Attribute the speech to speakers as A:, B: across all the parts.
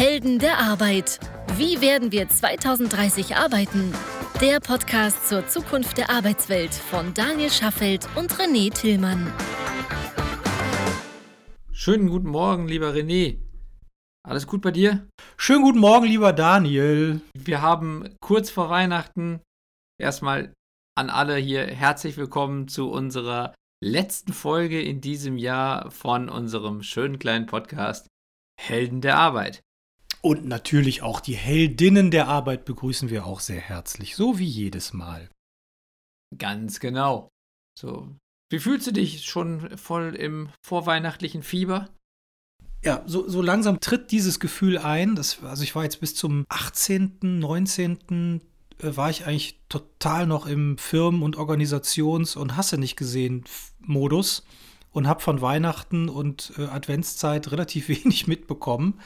A: Helden der Arbeit. Wie werden wir 2030 arbeiten? Der Podcast zur Zukunft der Arbeitswelt von Daniel Schaffelt und René Tillmann.
B: Schönen guten Morgen, lieber René. Alles gut bei dir?
C: Schönen guten Morgen, lieber Daniel.
B: Wir haben kurz vor Weihnachten erstmal an alle hier herzlich willkommen zu unserer letzten Folge in diesem Jahr von unserem schönen kleinen Podcast Helden der Arbeit.
C: Und natürlich auch die Heldinnen der Arbeit begrüßen wir auch sehr herzlich, so wie jedes Mal.
B: Ganz genau. So, wie fühlst du dich schon voll im vorweihnachtlichen Fieber?
C: Ja, so, so langsam tritt dieses Gefühl ein. Das, also ich war jetzt bis zum 18., 19. Äh, war ich eigentlich total noch im Firmen- und Organisations- und Hasse nicht gesehen Modus und habe von Weihnachten und äh, Adventszeit relativ wenig mitbekommen.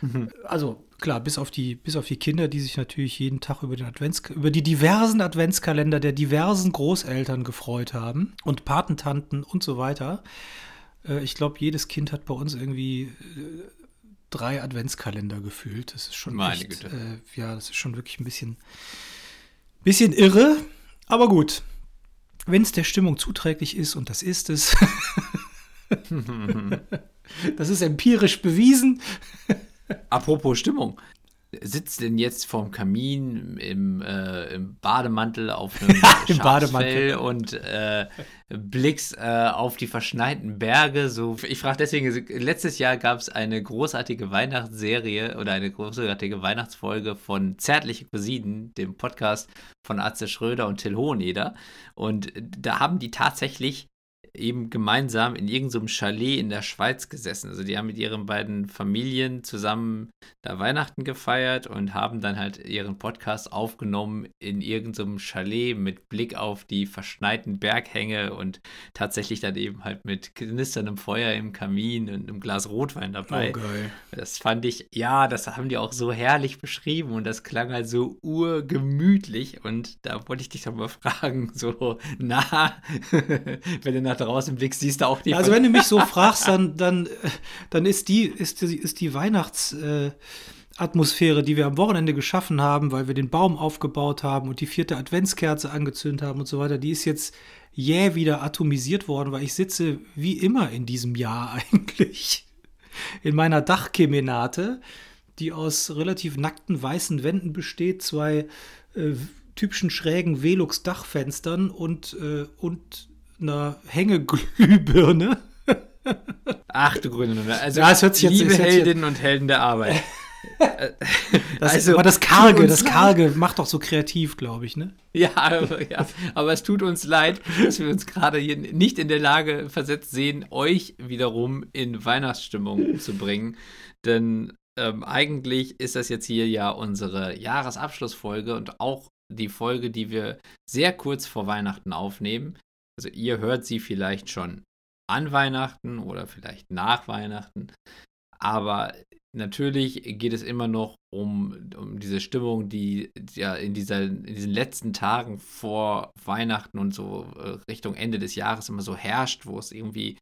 C: Mhm. Also klar, bis auf die, bis auf die Kinder, die sich natürlich jeden Tag über den Advents, über die diversen Adventskalender der diversen Großeltern gefreut haben und Patentanten und so weiter. Äh, ich glaube, jedes Kind hat bei uns irgendwie äh, drei Adventskalender gefühlt. Das ist schon
B: Meine
C: echt,
B: Güte.
C: Äh, ja, das ist schon wirklich ein bisschen, bisschen irre. Aber gut, wenn es der Stimmung zuträglich ist, und das ist es, das ist empirisch bewiesen.
B: Apropos Stimmung. Sitzt denn jetzt vorm Kamin im, äh, im Bademantel auf einem
C: Im
B: Schafsfell und äh, blickst äh, auf die verschneiten Berge? So, ich frage deswegen, letztes Jahr gab es eine großartige Weihnachtsserie oder eine großartige Weihnachtsfolge von Zärtliche Cousinen, dem Podcast von Atze Schröder und Till Hoheneder. Und da haben die tatsächlich eben gemeinsam in irgendeinem Chalet in der Schweiz gesessen. Also die haben mit ihren beiden Familien zusammen da Weihnachten gefeiert und haben dann halt ihren Podcast aufgenommen in irgendeinem Chalet mit Blick auf die verschneiten Berghänge und tatsächlich dann eben halt mit knisterndem Feuer im Kamin und einem Glas Rotwein dabei.
C: Oh, geil.
B: Das fand ich, ja, das haben die auch so herrlich beschrieben und das klang halt so urgemütlich und da wollte ich dich doch mal fragen, so, na, wenn du nach draußen blickst, siehst du auch die.
C: Also wenn du mich so fragst, dann, dann, dann ist die, ist die, ist die Weihnachtsatmosphäre, die wir am Wochenende geschaffen haben, weil wir den Baum aufgebaut haben und die vierte Adventskerze angezündet haben und so weiter, die ist jetzt jäh wieder atomisiert worden, weil ich sitze wie immer in diesem Jahr eigentlich in meiner Dachkemenate, die aus relativ nackten weißen Wänden besteht, zwei äh, typischen schrägen Velux-Dachfenstern und, äh, und einer Hängeglühbirne.
B: Ach du grüne Nonne. Also,
C: Ja, es hört sich jetzt-
B: liebe Heldinnen und Helden der Arbeit.
C: Das
B: Also,
C: aber das Karge, das Karge macht doch so kreativ, glaube ich, ne?
B: Ja, aber, ja, aber es tut uns leid, dass wir uns gerade hier nicht in der Lage versetzt sehen, euch wiederum in Weihnachtsstimmung zu bringen. Denn ähm, eigentlich ist das jetzt hier ja unsere Jahresabschlussfolge und auch die Folge, die wir sehr kurz vor Weihnachten aufnehmen. Also ihr hört sie vielleicht schon an Weihnachten oder vielleicht nach Weihnachten. Aber natürlich geht es immer noch um, um diese Stimmung, die ja in, dieser, in diesen letzten Tagen vor Weihnachten und so äh, Richtung Ende des Jahres immer so herrscht, wo es irgendwie,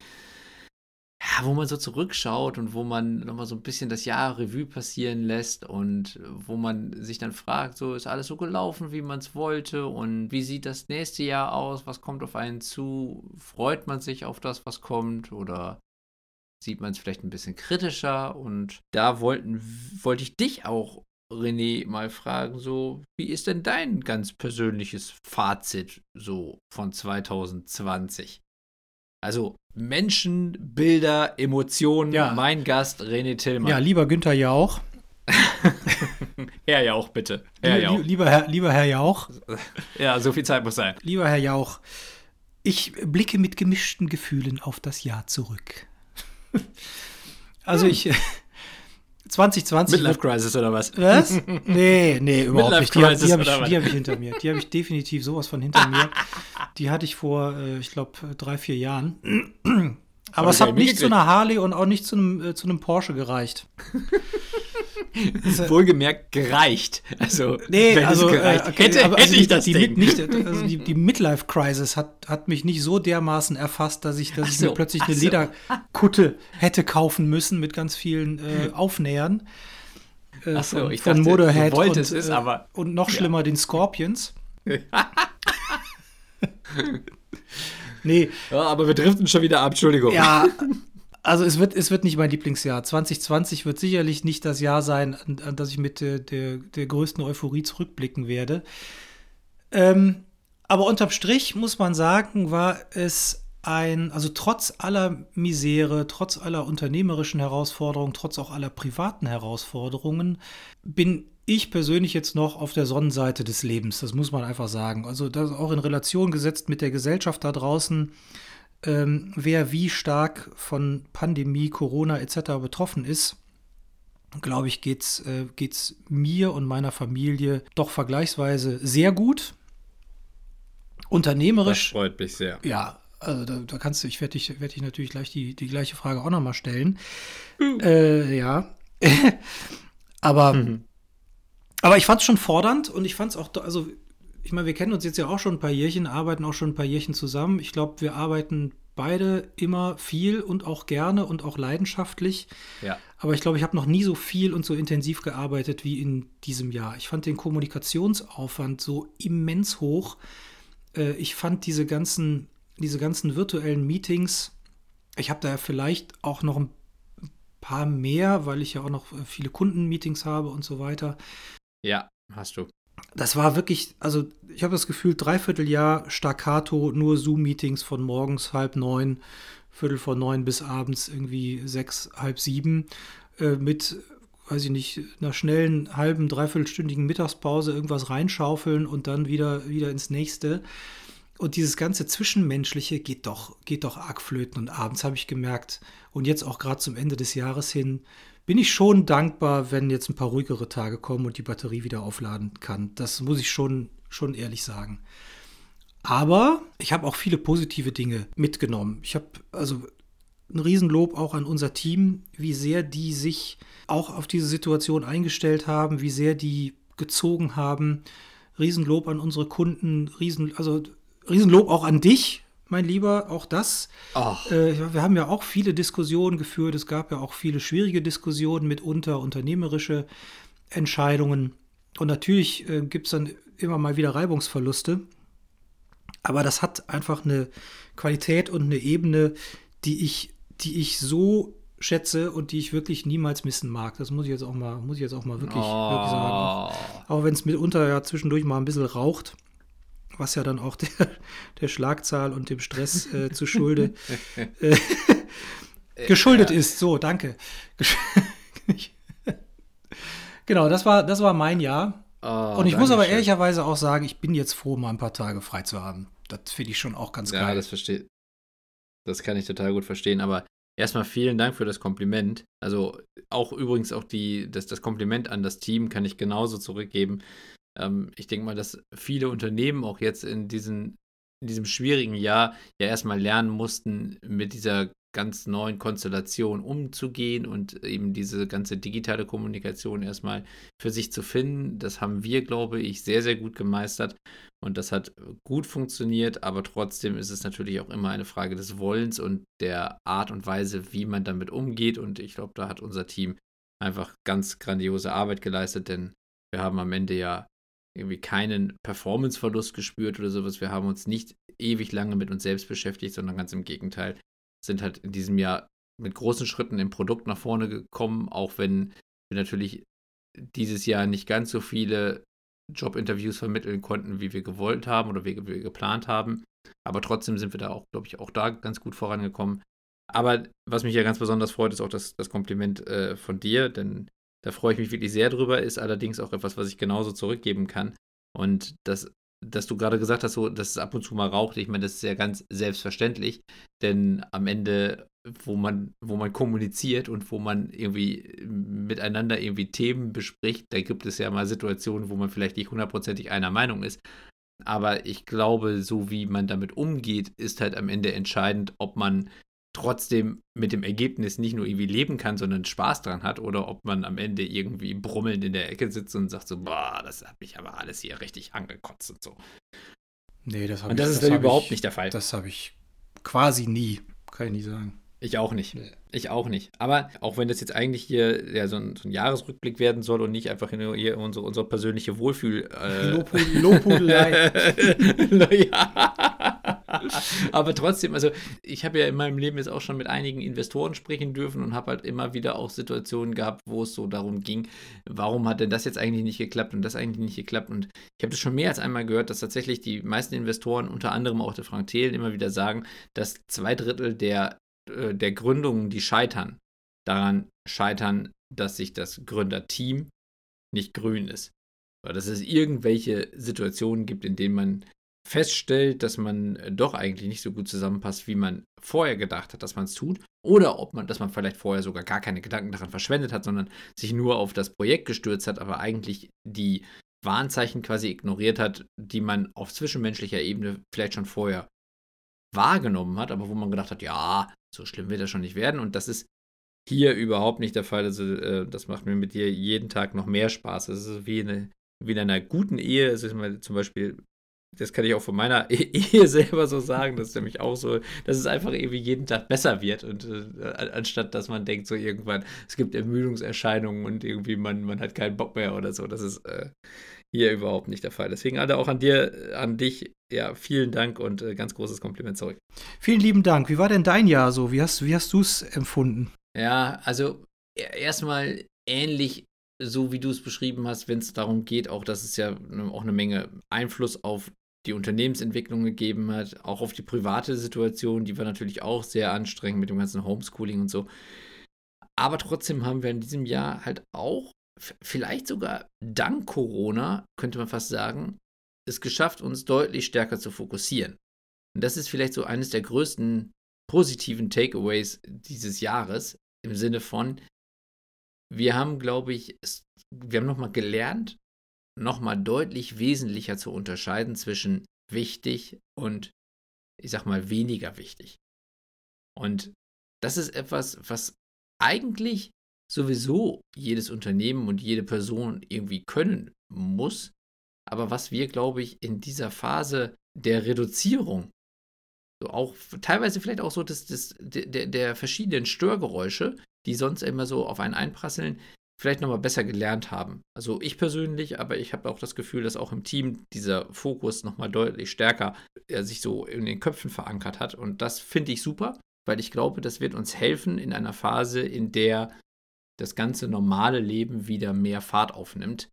B: wo man so zurückschaut und wo man nochmal so ein bisschen das Jahr Revue passieren lässt und wo man sich dann fragt, so ist alles so gelaufen, wie man es wollte und wie sieht das nächste Jahr aus, was kommt auf einen zu, freut man sich auf das, was kommt oder sieht man es vielleicht ein bisschen kritischer? Und da wollten, wollte ich dich auch, René, mal fragen, so, wie ist denn dein ganz persönliches Fazit so von 2020? Also Menschen, Bilder, Emotionen,
C: Ja.
B: mein Gast René Tillmann.
C: Ja, lieber Günther Jauch.
B: Herr Jauch, bitte. Herr Jauch.
C: Lieber, Herr, lieber Herr Jauch.
B: Ja, so viel Zeit muss sein.
C: Lieber Herr Jauch. Ich blicke mit gemischten Gefühlen auf das Jahr zurück. Also ich. 2020.
B: Midlife Crisis oder was?
C: Was? Nee, nee, überhaupt
B: Midlife
C: nicht. Die, hab-
B: Crisis
C: die habe ich, die hab ich hinter mir. Die habe ich definitiv sowas von hinter mir. Die hatte ich vor, äh, ich glaube, drei, vier Jahren. Aber es hat nicht zu einer Harley und auch nicht zu einem, äh, zu einem Porsche gereicht.
B: Wohlgemerkt gereicht. Also,
C: Nee, also,
B: gereicht
C: äh, okay,
B: hätte,
C: aber
B: hätte
C: also
B: ich
C: die,
B: das
C: die,
B: Ding.
C: nicht, also die, die Midlife Crisis hat, hat mich nicht so dermaßen erfasst, dass ich, dass ich
B: so,
C: mir plötzlich eine
B: so.
C: Lederkutte hätte kaufen müssen mit ganz vielen äh, Aufnähern. äh,
B: Ach so,
C: von,
B: ich
C: von
B: dachte,
C: Motorhead
B: du wolltest
C: und,
B: es,
C: äh,
B: aber-
C: und noch schlimmer den Scorpions. nee,
B: Ja, aber wir driften schon wieder ab, Entschuldigung.
C: ja, also es wird, es wird nicht mein Lieblingsjahr. 2020 wird sicherlich nicht das Jahr sein, an, an das ich mit der, der, der größten Euphorie zurückblicken werde. Ähm, aber unterm Strich muss man sagen, war es ein, also trotz aller Misere, trotz aller unternehmerischen Herausforderungen, trotz auch aller privaten Herausforderungen, bin ich persönlich jetzt noch auf der Sonnenseite des Lebens. Das muss man einfach sagen. Also das auch in Relation gesetzt mit der Gesellschaft da draußen ähm, wer wie stark von Pandemie, Corona etc. betroffen ist, glaube ich, geht es äh, geht's mir und meiner Familie doch vergleichsweise sehr gut.
B: Das
C: Unternehmerisch,
B: freut mich sehr.
C: ja, also da, da kannst du, ich werde dich, werd dich natürlich gleich die, die gleiche Frage auch nochmal stellen. Äh, ja. aber, aber ich fand es schon fordernd und ich fand es auch, also ich meine, wir kennen uns jetzt ja auch schon ein paar Jährchen, arbeiten auch schon ein paar Jährchen zusammen. Ich glaube, wir arbeiten beide immer viel und auch gerne und auch leidenschaftlich.
B: Ja.
C: Aber ich glaube, ich habe noch nie so viel und so intensiv gearbeitet wie in diesem Jahr. Ich fand den Kommunikationsaufwand so immens hoch. Äh, ich fand diese ganzen, diese ganzen virtuellen Meetings, ich habe da ja vielleicht auch noch ein paar mehr, weil ich ja auch noch äh, viele Kundenmeetings habe und so weiter.
B: Ja, hast du.
C: Das war wirklich, also ich habe das Gefühl, dreiviertel Jahr staccato, nur Zoom-Meetings von morgens halb neun, Viertel vor neun bis abends irgendwie sechs, halb sieben, äh, mit, weiß ich nicht, einer schnellen halben, dreiviertelstündigen Mittagspause irgendwas reinschaufeln und dann wieder, wieder ins nächste. Und dieses ganze Zwischenmenschliche geht doch, geht doch arg flöten. Und abends habe ich gemerkt, und jetzt auch gerade zum Ende des Jahres hin, bin ich schon dankbar, wenn jetzt ein paar ruhigere Tage kommen und die Batterie wieder aufladen kann. Das muss ich schon, schon ehrlich sagen. Aber ich habe auch viele positive Dinge mitgenommen. Ich habe also ein Riesenlob auch an unser Team, wie sehr die sich auch auf diese Situation eingestellt haben, wie sehr die gezogen haben. Riesenlob an unsere Kunden, Riesen, also Riesenlob auch an dich, mein Lieber, auch das. Äh, wir haben ja auch viele Diskussionen geführt. Es gab ja auch viele schwierige Diskussionen mitunter, unternehmerische Entscheidungen. Und natürlich äh, gibt es dann immer mal wieder Reibungsverluste. Aber das hat einfach eine Qualität und eine Ebene, die ich, die ich so schätze und die ich wirklich niemals missen mag. Das muss ich jetzt auch mal, muss ich jetzt auch mal wirklich, wirklich sagen.
B: oh.
C: Auch wenn es mitunter ja zwischendurch mal ein bisschen raucht, was ja dann auch der, der Schlagzahl und dem Stress äh, zu Schulde äh, geschuldet ist. So, danke. Genau, das war, das war mein Jahr.
B: Oh,
C: und ich muss aber
B: Dankeschön.
C: ehrlicherweise auch sagen, ich bin jetzt froh, mal ein paar Tage frei zu haben. Das finde ich schon auch ganz
B: Ja,
C: geil.
B: das verstehe. Das kann ich total gut verstehen. Aber erstmal vielen Dank für das Kompliment. Also auch übrigens auch die, das, das Kompliment an das Team kann ich genauso zurückgeben. Ähm, ich denke mal, dass viele Unternehmen auch jetzt in, diesen, in diesem schwierigen Jahr ja erstmal lernen mussten, mit dieser ganz neuen Konstellation umzugehen und eben diese ganze digitale Kommunikation erstmal für sich zu finden. Das haben wir, glaube ich, sehr, sehr gut gemeistert. Und das hat gut funktioniert, aber trotzdem ist es natürlich auch immer eine Frage des Wollens und der Art und Weise, wie man damit umgeht. Und ich glaube, da hat unser Team einfach ganz grandiose Arbeit geleistet, denn wir haben am Ende ja irgendwie keinen Performanceverlust gespürt oder sowas. Wir haben uns nicht ewig lange mit uns selbst beschäftigt, sondern ganz im Gegenteil, sind halt in diesem Jahr mit großen Schritten im Produkt nach vorne gekommen, auch wenn wir natürlich dieses Jahr nicht ganz so viele Jobinterviews vermitteln konnten, wie wir gewollt haben oder wie wir geplant haben. Aber trotzdem sind wir da auch, glaube ich, auch da ganz gut vorangekommen. Aber was mich ja ganz besonders freut, ist auch das, das Kompliment äh, von dir, denn da freue ich mich wirklich sehr drüber, ist allerdings auch etwas, was ich genauso zurückgeben kann. Und das, dass du gerade gesagt hast, so, dass es ab und zu mal raucht, ich meine, das ist ja ganz selbstverständlich, denn am Ende, wo man, wo man kommuniziert und wo man irgendwie miteinander irgendwie Themen bespricht, da gibt es ja mal Situationen, wo man vielleicht nicht hundertprozentig einer Meinung ist. Aber ich glaube, so wie man damit umgeht, ist halt am Ende entscheidend, ob man trotzdem mit dem Ergebnis nicht nur irgendwie leben kann, sondern Spaß dran hat oder ob man am Ende irgendwie brummelnd in der Ecke sitzt und sagt so, boah, das hat mich aber alles hier richtig angekotzt und so.
C: nee, das habe
B: Und
C: ich
B: das ist dann überhaupt
C: ich,
B: nicht der Fall.
C: Das habe ich quasi nie, kann ich nie sagen.
B: Ich auch nicht. Nee. Ich auch nicht. Aber auch wenn das jetzt eigentlich hier ja, so, ein, so ein Jahresrückblick werden soll und nicht einfach hier unsere, unsere persönliche Wohlfühl. Äh, Lobhudelei. ja. Aber trotzdem, also ich habe ja in meinem Leben jetzt auch schon mit einigen Investoren sprechen dürfen und habe halt immer wieder auch Situationen gehabt, wo es so darum ging, warum hat denn das jetzt eigentlich nicht geklappt und das eigentlich nicht geklappt. Und ich habe das schon mehr als einmal gehört, dass tatsächlich die meisten Investoren, unter anderem auch der Frank Thelen, immer wieder sagen, dass zwei Drittel der äh, der Gründungen, die scheitern, daran scheitern, dass sich das Gründerteam nicht grün ist. Oder dass es irgendwelche Situationen gibt, in denen man feststellt, dass man doch eigentlich nicht so gut zusammenpasst, wie man vorher gedacht hat, dass man es tut. Oder ob man, dass man vielleicht vorher sogar gar keine Gedanken daran verschwendet hat, sondern sich nur auf das Projekt gestürzt hat, aber eigentlich die Warnzeichen quasi ignoriert hat, die man auf zwischenmenschlicher Ebene vielleicht schon vorher wahrgenommen hat, aber wo man gedacht hat, ja, so schlimm wird das schon nicht werden. Und das ist hier überhaupt nicht der Fall. Also, äh, das macht mir mit dir jeden Tag noch mehr Spaß. Das ist wie, eine, wie in einer guten Ehe. Es ist zum Beispiel, das kann ich auch von meiner Ehe selber so sagen. Das ist nämlich auch so, dass es einfach irgendwie jeden Tag besser wird. Und äh, anstatt dass man denkt, so irgendwann, es gibt Ermüdungserscheinungen und irgendwie man, man hat keinen Bock mehr oder so. Das ist äh, hier überhaupt nicht der Fall. Deswegen, alle auch an dir, an dich, ja, vielen Dank und äh, ganz großes Kompliment zurück.
C: Vielen lieben Dank. Wie war denn dein Jahr so? Wie hast, wie hast du es empfunden?
B: Ja, also e, erstmal ähnlich so wie du es beschrieben hast, wenn es darum geht, auch dass es ja auch eine Menge Einfluss auf die Unternehmensentwicklung gegeben hat, auch auf die private Situation, die war natürlich auch sehr anstrengend mit dem ganzen Homeschooling und so. Aber trotzdem haben wir in diesem Jahr halt auch vielleicht sogar dank Corona, könnte man fast sagen, es geschafft, uns deutlich stärker zu fokussieren. Und das ist vielleicht so eines der größten positiven Takeaways dieses Jahres im Sinne von, wir haben, glaube ich, wir haben nochmal gelernt, nochmal deutlich wesentlicher zu unterscheiden zwischen wichtig und, ich sag mal, weniger wichtig. Und das ist etwas, was eigentlich sowieso jedes Unternehmen und jede Person irgendwie können muss, aber was wir, glaube ich, in dieser Phase der Reduzierung, so auch teilweise vielleicht auch so des, des, der, der verschiedenen Störgeräusche, die sonst immer so auf einen einprasseln, vielleicht nochmal besser gelernt haben. Also ich persönlich, aber ich habe auch das Gefühl, dass auch im Team dieser Fokus nochmal deutlich stärker ja, sich so in den Köpfen verankert hat. Und das finde ich super, weil ich glaube, das wird uns helfen in einer Phase, in der das ganze normale Leben wieder mehr Fahrt aufnimmt,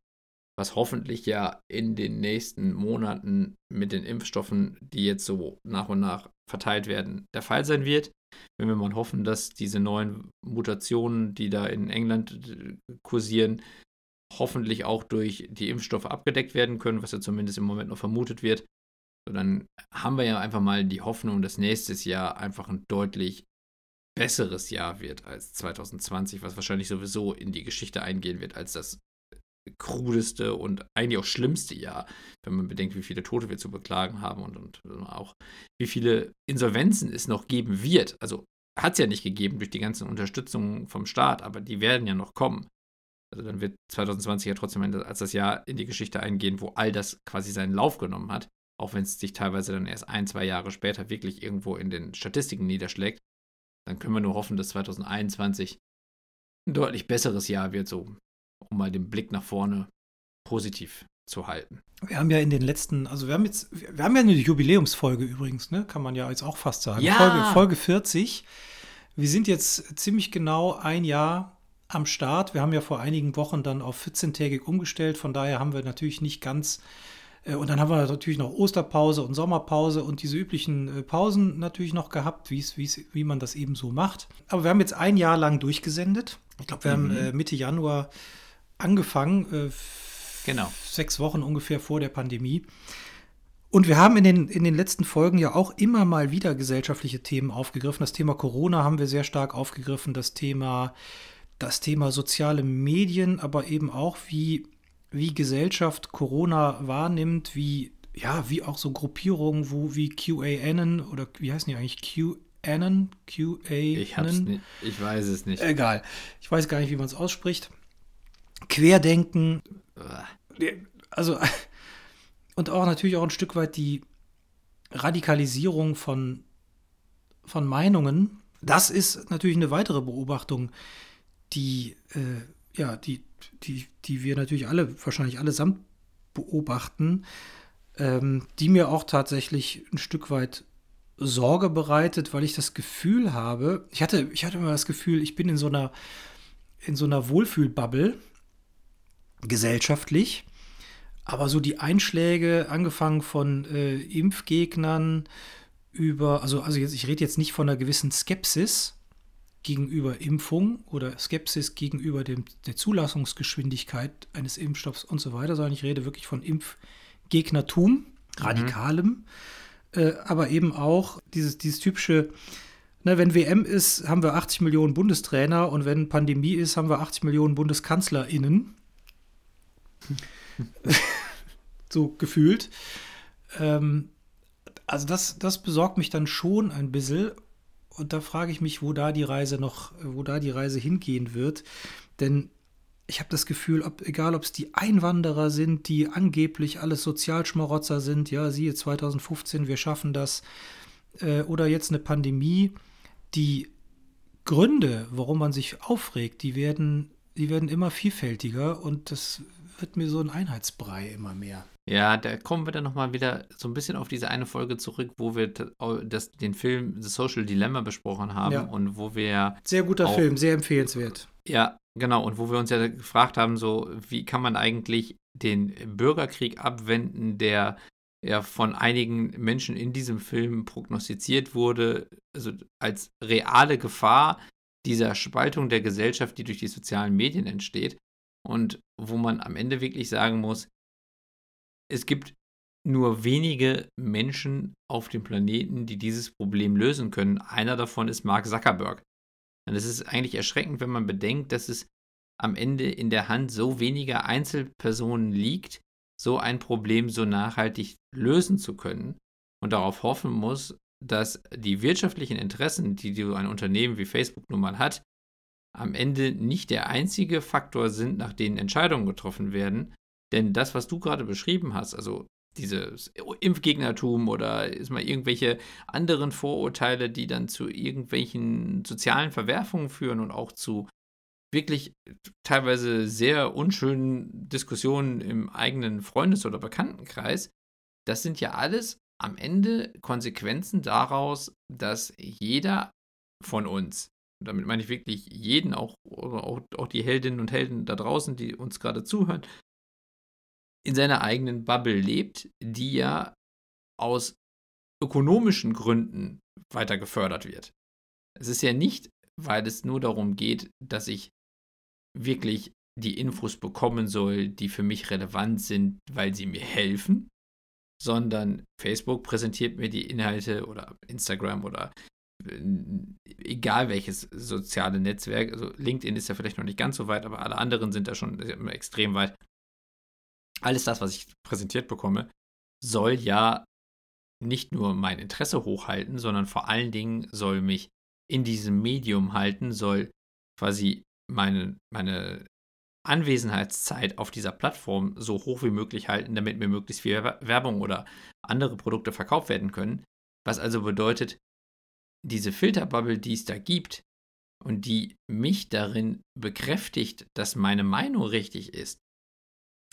B: was hoffentlich ja in den nächsten Monaten mit den Impfstoffen, die jetzt so nach und nach verteilt werden, der Fall sein wird. Wenn wir mal hoffen, dass diese neuen Mutationen, die da in England äh, kursieren, hoffentlich auch durch die Impfstoffe abgedeckt werden können, was ja zumindest im Moment noch vermutet wird. So, dann haben wir ja einfach mal die Hoffnung, dass nächstes Jahr einfach ein deutlich besseres Jahr wird als 2020, was wahrscheinlich sowieso in die Geschichte eingehen wird als das krudeste und eigentlich auch schlimmste Jahr, wenn man bedenkt, wie viele Tote wir zu beklagen haben und, und auch wie viele Insolvenzen es noch geben wird. Also hat es ja nicht gegeben durch die ganzen Unterstützungen vom Staat, aber die werden ja noch kommen. Also dann wird 2020 ja trotzdem als das Jahr in die Geschichte eingehen, wo all das quasi seinen Lauf genommen hat, auch wenn es sich teilweise dann erst ein, zwei Jahre später wirklich irgendwo in den Statistiken niederschlägt dann können wir nur hoffen, dass 2021 ein deutlich besseres Jahr wird, so um mal den Blick nach vorne positiv zu halten.
C: Wir haben ja in den letzten, also wir haben jetzt, wir haben ja eine Jubiläumsfolge übrigens, ne? Kann man ja jetzt auch fast sagen.
B: Ja.
C: Folge, Folge 40. Wir sind jetzt ziemlich genau ein Jahr am Start. Wir haben ja vor einigen Wochen dann auf 14-tägig umgestellt. Von daher haben wir natürlich nicht ganz äh, und dann haben wir natürlich noch Osterpause und Sommerpause und diese üblichen äh, Pausen natürlich noch gehabt, wie's, wie's, wie man das eben so macht. Aber wir haben jetzt ein Jahr lang durchgesendet. Ich glaube, wir mhm. haben äh, Mitte Januar angefangen.
B: genau.
C: Sechs Wochen ungefähr vor der Pandemie. Und wir haben in den, in den letzten Folgen ja auch immer mal wieder gesellschaftliche Themen aufgegriffen. Das Thema Corona haben wir sehr stark aufgegriffen, das Thema, das Thema soziale Medien, aber eben auch, wie wie Gesellschaft Corona wahrnimmt, wie ja, wie auch so Gruppierungen, wo wie QAnon oder wie heißen die eigentlich? QAnon? QA?
B: Ich hab's nicht, ich weiß es nicht.
C: Egal. Ich weiß gar nicht, wie man es ausspricht. Querdenken. Also, und auch natürlich auch ein Stück weit die Radikalisierung von, von Meinungen, das ist natürlich eine weitere Beobachtung, die, äh, ja, die, die, die wir natürlich alle, wahrscheinlich allesamt beobachten, ähm, die mir auch tatsächlich ein Stück weit Sorge bereitet, weil ich das Gefühl habe, ich hatte, ich hatte immer das Gefühl, ich bin in so einer, in so einer Wohlfühlbubble gesellschaftlich. Aber so die Einschläge, angefangen von äh, Impfgegnern über, also, also jetzt, ich rede jetzt nicht von einer gewissen Skepsis gegenüber Impfung oder Skepsis gegenüber dem, der Zulassungsgeschwindigkeit eines Impfstoffs und so weiter, sondern ich rede wirklich von Impfgegnertum, radikalem. Mhm äh, aber eben auch dieses, dieses typische, ne, wenn WM ist, haben wir 80 Millionen Bundestrainer und wenn Pandemie ist, haben wir 80 Millionen BundeskanzlerInnen. so gefühlt. Ähm, also das, das besorgt mich dann schon ein bisschen. Und da frage ich mich, wo da die Reise noch, wo da die Reise hingehen wird. Denn ich habe das Gefühl, ob, egal ob es die Einwanderer sind, die angeblich alles Sozialschmarotzer sind, ja, siehe 2015, wir schaffen das, äh, oder jetzt eine Pandemie, die Gründe, warum man sich aufregt, die werden, die werden immer vielfältiger und das wird mir so ein Einheitsbrei immer mehr.
B: Ja, da kommen wir dann nochmal wieder so ein bisschen auf diese eine Folge zurück, wo wir das, den Film The Social Dilemma besprochen haben ja. und wo wir.
C: Sehr guter Film, sehr empfehlenswert.
B: Ja, genau. Und wo wir uns ja gefragt haben, so, wie kann man eigentlich den Bürgerkrieg abwenden, der ja von einigen Menschen in diesem Film prognostiziert wurde, also als reale Gefahr dieser Spaltung der Gesellschaft, die durch die sozialen Medien entsteht. Und wo man am Ende wirklich sagen muss, es gibt nur wenige Menschen auf dem Planeten, die dieses Problem lösen können. Einer davon ist Mark Zuckerberg. Und es ist eigentlich erschreckend, wenn man bedenkt, dass es am Ende in der Hand so weniger Einzelpersonen liegt, so ein Problem so nachhaltig lösen zu können und darauf hoffen muss, dass die wirtschaftlichen Interessen, die so ein Unternehmen wie Facebook nun mal hat, am Ende nicht der einzige Faktor sind, nach denen Entscheidungen getroffen werden. Denn das, was du gerade beschrieben hast, also dieses Impfgegnertum oder ist mal irgendwelche anderen Vorurteile, die dann zu irgendwelchen sozialen Verwerfungen führen und auch zu wirklich teilweise sehr unschönen Diskussionen im eigenen Freundes- oder Bekanntenkreis, das sind ja alles am Ende Konsequenzen daraus, dass jeder von uns, damit meine ich wirklich jeden, auch, auch, auch die Heldinnen und Helden da draußen, die uns gerade zuhören, in seiner eigenen Bubble lebt, die ja aus ökonomischen Gründen weiter gefördert wird. Es ist ja nicht, weil es nur darum geht, dass ich wirklich die Infos bekommen soll, die für mich relevant sind, weil sie mir helfen, sondern Facebook präsentiert mir die Inhalte oder Instagram oder egal welches soziale Netzwerk, also LinkedIn ist ja vielleicht noch nicht ganz so weit, aber alle anderen sind da schon extrem weit alles das, was ich präsentiert bekomme, soll ja nicht nur mein Interesse hochhalten, sondern vor allen Dingen soll mich in diesem Medium halten, soll quasi meine, meine Anwesenheitszeit auf dieser Plattform so hoch wie möglich halten, damit mir möglichst viel Werbung oder andere Produkte verkauft werden können. Was also bedeutet, diese Filterbubble, die es da gibt und die mich darin bekräftigt, dass meine Meinung richtig ist,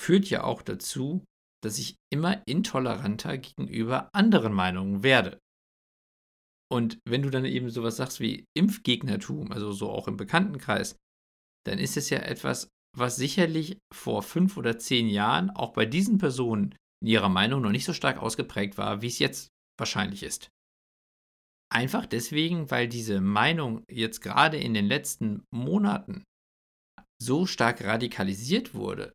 B: führt ja auch dazu, dass ich immer intoleranter gegenüber anderen Meinungen werde. Und wenn du dann eben sowas sagst wie Impfgegnertum, also so auch im Bekanntenkreis, dann ist es ja etwas, was sicherlich vor fünf oder zehn Jahren auch bei diesen Personen in ihrer Meinung noch nicht so stark ausgeprägt war, wie es jetzt wahrscheinlich ist. Einfach deswegen, weil diese Meinung jetzt gerade in den letzten Monaten so stark radikalisiert wurde,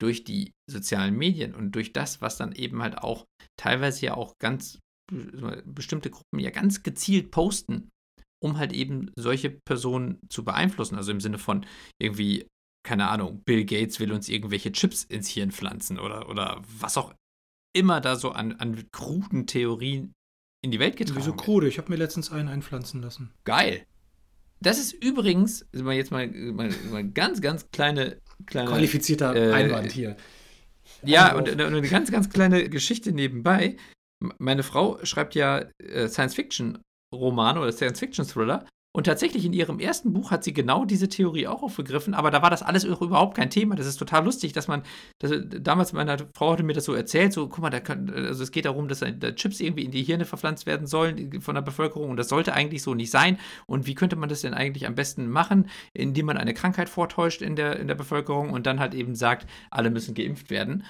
B: durch die sozialen Medien und durch das, was dann eben halt auch teilweise ja auch ganz bestimmte Gruppen ja ganz gezielt posten, um halt eben solche Personen zu beeinflussen. Also im Sinne von irgendwie, keine Ahnung, Bill Gates will uns irgendwelche Chips ins Hirn pflanzen oder, oder was auch immer da so an, an kruden Theorien in die Welt getragen
C: Wieso krude? Ich habe mir letztens einen einpflanzen lassen.
B: Geil. Das ist übrigens, jetzt mal, mal, mal ganz, ganz kleine
C: Kleiner, Qualifizierter äh, Einwand hier.
B: Ja, und, und, eine ganz, ganz kleine Geschichte nebenbei. Meine Frau schreibt ja äh, Science-Fiction-Romane oder Science-Fiction-Thriller Und tatsächlich in ihrem ersten Buch hat sie genau diese Theorie auch aufgegriffen, aber da war das alles überhaupt kein Thema. Das ist total lustig, dass man, dass, damals meine Frau hatte mir das so erzählt, so, guck mal, da können, also es geht darum, dass da Chips irgendwie in die Hirne verpflanzt werden sollen von der Bevölkerung und das sollte eigentlich so nicht sein. Und wie könnte man das denn eigentlich am besten machen, indem man eine Krankheit vortäuscht in der, in der Bevölkerung und dann halt eben sagt, alle müssen geimpft werden.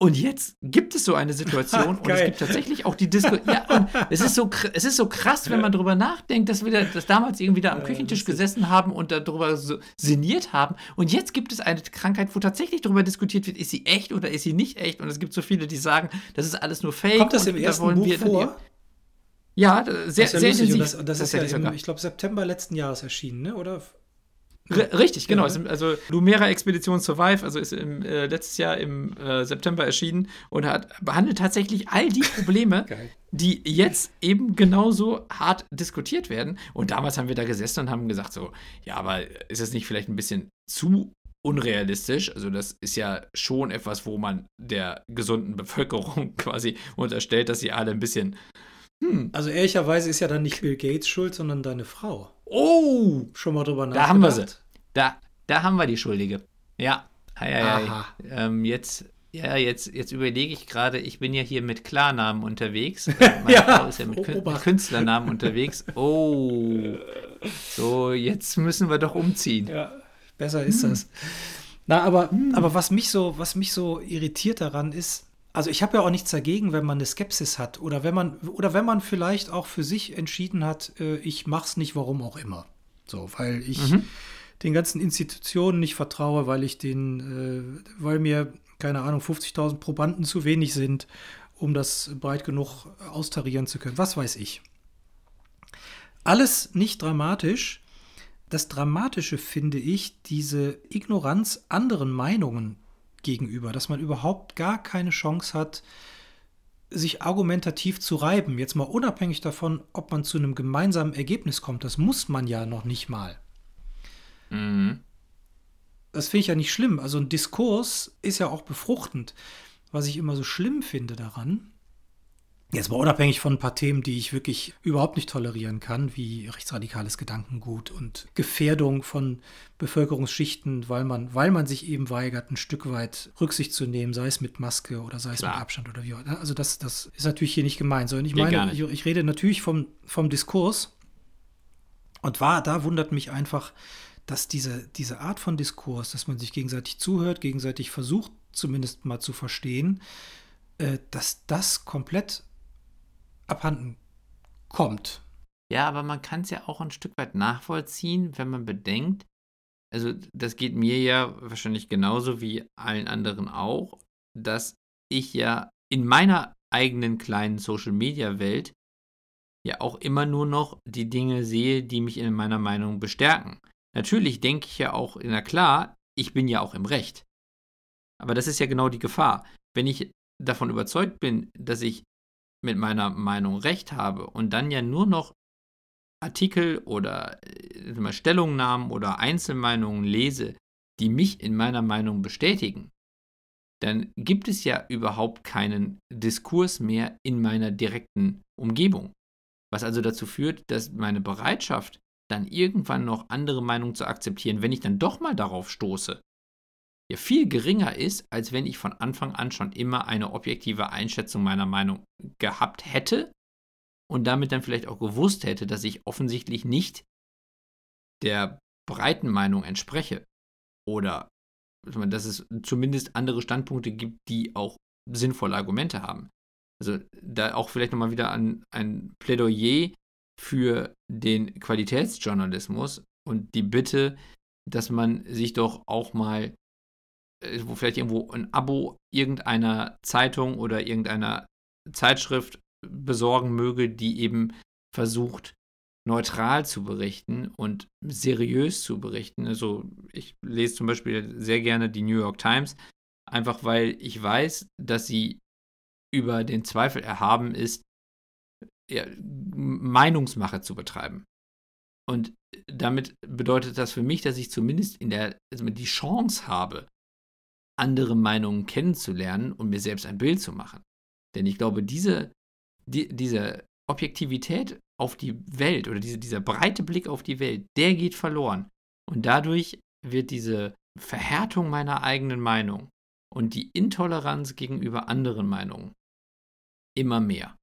B: Und jetzt gibt es so eine Situation und es gibt tatsächlich auch die Diskussion. Ja, es ist, so, es ist so krass, wenn man darüber nachdenkt, dass wir da, dass damals irgendwie da am Küchentisch gesessen haben und darüber so sinniert haben. Und jetzt gibt es eine Krankheit, wo tatsächlich darüber diskutiert wird, ist sie echt oder ist sie nicht echt? Und es gibt so viele, die sagen, das ist alles nur Fake.
C: Kommt das im ersten da Buch vor?
B: Ja, sehr,
C: das
B: ja sehr
C: intensiv. Das, das ist ja im, ich glaube, September letzten Jahres erschienen, ne? oder?
B: Richtig, genau. Ja. Also Lumera Expedition Survive, also ist im, äh, letztes Jahr im äh, September erschienen und hat behandelt tatsächlich all die Probleme, die jetzt eben genauso hart diskutiert werden. Und damals haben wir da gesessen und haben gesagt so, ja, aber ist es nicht vielleicht ein bisschen zu unrealistisch? Also das ist ja schon etwas, wo man der gesunden Bevölkerung quasi unterstellt, dass sie alle ein bisschen
C: hm. Also ehrlicherweise ist ja dann nicht Bill Gates schuld, sondern deine Frau.
B: Oh!
C: Schon mal drüber nachgedacht?
B: Da haben wir sie. Da, da haben wir die Schuldige. Ja. Hei, hei, hei. Ähm, jetzt, ja, jetzt, jetzt überlege ich gerade, ich bin ja hier mit Klarnamen unterwegs. Meine ja, Frau ist ja mit, Kün mit Künstlernamen unterwegs. Oh. So, jetzt müssen wir doch umziehen.
C: Ja, besser ist hm. das. Na, aber, hm. aber was mich so, was mich so irritiert daran ist, also ich habe ja auch nichts dagegen, wenn man eine Skepsis hat oder wenn man oder wenn man vielleicht auch für sich entschieden hat, äh, ich mache es nicht, warum auch immer. So, weil ich mhm. den ganzen Institutionen nicht vertraue, weil ich den, äh, weil mir keine Ahnung 50.000 Probanden zu wenig sind, um das breit genug austarieren zu können. Was weiß ich. Alles nicht dramatisch. Das Dramatische finde ich diese Ignoranz anderen Meinungen gegenüber, dass man überhaupt gar keine Chance hat, sich argumentativ zu reiben. Jetzt mal unabhängig davon, ob man zu einem gemeinsamen Ergebnis kommt. Das muss man ja noch nicht mal. Mhm. Das finde ich ja nicht schlimm. Also ein Diskurs ist ja auch befruchtend. Was ich immer so schlimm finde daran, Jetzt mal unabhängig von ein paar Themen, die ich wirklich überhaupt nicht tolerieren kann, wie rechtsradikales Gedankengut und Gefährdung von Bevölkerungsschichten, weil man, weil man sich eben weigert, ein Stück weit Rücksicht zu nehmen, sei es mit Maske oder sei es Klar. mit Abstand oder wie auch immer. Also das, das ist natürlich hier nicht gemeint, sondern ich Geht meine, ich, ich, rede natürlich vom, vom Diskurs und war, da wundert mich einfach, dass diese, diese Art von Diskurs, dass man sich gegenseitig zuhört, gegenseitig versucht, zumindest mal zu verstehen, äh, dass das komplett abhanden kommt.
B: Ja, aber man kann es ja auch ein Stück weit nachvollziehen, wenn man bedenkt, also das geht mir ja wahrscheinlich genauso wie allen anderen auch, dass ich ja in meiner eigenen kleinen Social-Media-Welt ja auch immer nur noch die Dinge sehe, die mich in meiner Meinung bestärken. Natürlich denke ich ja auch, na klar, ich bin ja auch im Recht. Aber das ist ja genau die Gefahr. Wenn ich davon überzeugt bin, dass ich mit meiner Meinung recht habe und dann ja nur noch Artikel oder äh, Stellungnahmen oder Einzelmeinungen lese, die mich in meiner Meinung bestätigen, dann gibt es ja überhaupt keinen Diskurs mehr in meiner direkten Umgebung. Was also dazu führt, dass meine Bereitschaft, dann irgendwann noch andere Meinungen zu akzeptieren, wenn ich dann doch mal darauf stoße, ja viel geringer ist, als wenn ich von Anfang an schon immer eine objektive Einschätzung meiner Meinung gehabt hätte und damit dann vielleicht auch gewusst hätte, dass ich offensichtlich nicht der breiten Meinung entspreche oder dass es zumindest andere Standpunkte gibt, die auch sinnvolle Argumente haben. Also da auch vielleicht nochmal wieder an ein Plädoyer für den Qualitätsjournalismus und die Bitte, dass man sich doch auch mal wo vielleicht irgendwo ein Abo irgendeiner Zeitung oder irgendeiner Zeitschrift besorgen möge, die eben versucht, neutral zu berichten und seriös zu berichten. Also ich lese zum Beispiel sehr gerne die New York Times, einfach weil ich weiß, dass sie über den Zweifel erhaben ist, ja, Meinungsmache zu betreiben. Und damit bedeutet das für mich, dass ich zumindest in der, also die Chance habe, andere Meinungen kennenzulernen und mir selbst ein Bild zu machen. Denn ich glaube, diese, die, diese Objektivität auf die Welt oder diese, dieser breite Blick auf die Welt, der geht verloren. Und dadurch wird diese Verhärtung meiner eigenen Meinung und die Intoleranz gegenüber anderen Meinungen immer mehr.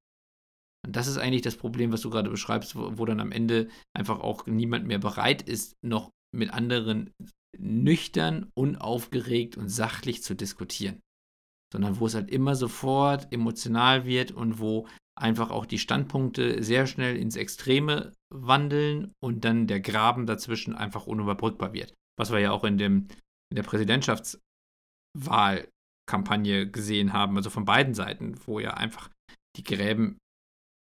B: Und das ist eigentlich das Problem, was du gerade beschreibst, wo, wo, dann am Ende einfach auch niemand mehr bereit ist, noch mit anderen nüchtern, unaufgeregt und sachlich zu diskutieren. Sondern wo es halt immer sofort emotional wird und wo einfach auch die Standpunkte sehr schnell ins Extreme wandeln und dann der Graben dazwischen einfach unüberbrückbar wird. Was wir ja auch in, dem, in der Präsidentschaftswahlkampagne gesehen haben, also von beiden Seiten, wo ja einfach die Gräben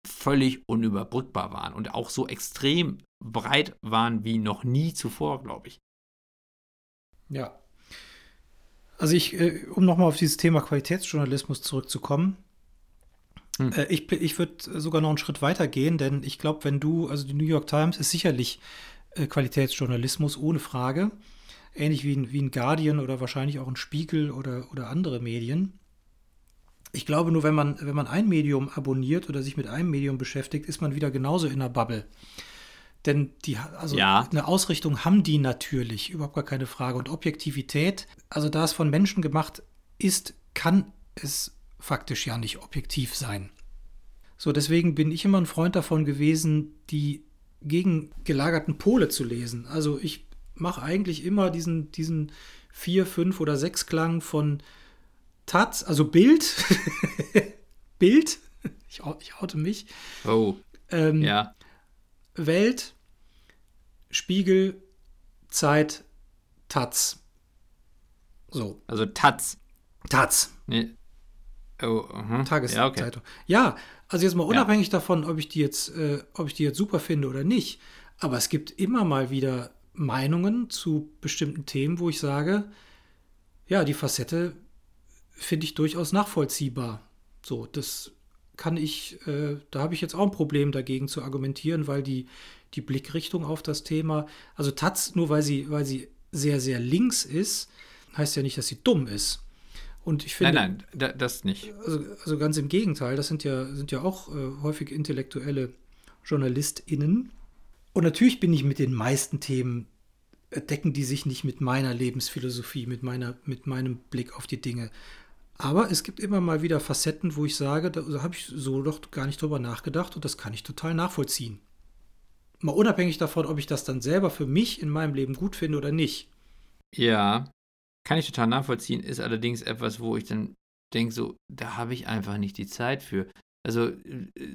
B: völlig unüberbrückbar waren und auch so extrem breit waren wie noch nie zuvor, glaube ich.
C: Ja. Also ich, äh, um nochmal auf dieses Thema Qualitätsjournalismus zurückzukommen, hm. Äh, ich, ich würde sogar noch einen Schritt weiter gehen, denn ich glaube, wenn du, also die New York Times ist sicherlich äh, Qualitätsjournalismus ohne Frage, ähnlich wie ein, wie ein Guardian oder wahrscheinlich auch ein Spiegel oder, oder andere Medien. Ich glaube nur, wenn man, wenn man ein Medium abonniert oder sich mit einem Medium beschäftigt, ist man wieder genauso in der Bubble. Denn die, also ja. eine Ausrichtung haben die natürlich, überhaupt gar keine Frage. Und Objektivität, also da es von Menschen gemacht ist, kann es faktisch ja nicht objektiv sein. So, deswegen bin ich immer ein Freund davon gewesen, die gegengelagerten Pole zu lesen. Also ich mache eigentlich immer diesen, diesen vier, fünf oder sechs Klang von Taz, also Bild, Bild, ich, ich oute mich.
B: Oh.
C: Ähm, ja. Welt, Spiegel, Zeit, Taz. So.
B: Also Taz.
C: Taz.
B: Nee. Oh, uh -huh.
C: Tageszeitung. Ja, okay. ja, also jetzt mal unabhängig ja. davon, ob ich die jetzt, äh, ob ich die jetzt super finde oder nicht. Aber es gibt immer mal wieder Meinungen zu bestimmten Themen, wo ich sage, ja, die Facette finde ich durchaus nachvollziehbar. So, das kann ich, äh, da habe ich jetzt auch ein Problem dagegen zu argumentieren, weil die, die Blickrichtung auf das Thema, also Taz, nur weil sie, weil sie sehr, sehr links ist, heißt ja nicht, dass sie dumm ist. Und ich finde.
B: Nein, nein, das nicht.
C: Also, also ganz im Gegenteil, das sind ja, sind ja auch äh, häufig intellektuelle JournalistInnen. Und natürlich bin ich mit den meisten Themen, äh, decken die sich nicht mit meiner Lebensphilosophie, mit, meiner, mit meinem Blick auf die Dinge. Aber es gibt immer mal wieder Facetten, wo ich sage, da, da habe ich so doch gar nicht drüber nachgedacht und das kann ich total nachvollziehen. Mal unabhängig davon, ob ich das dann selber für mich in meinem Leben gut finde oder nicht.
B: Ja, kann ich total nachvollziehen, ist allerdings etwas, wo ich dann denke, so, da habe ich einfach nicht die Zeit für. Also,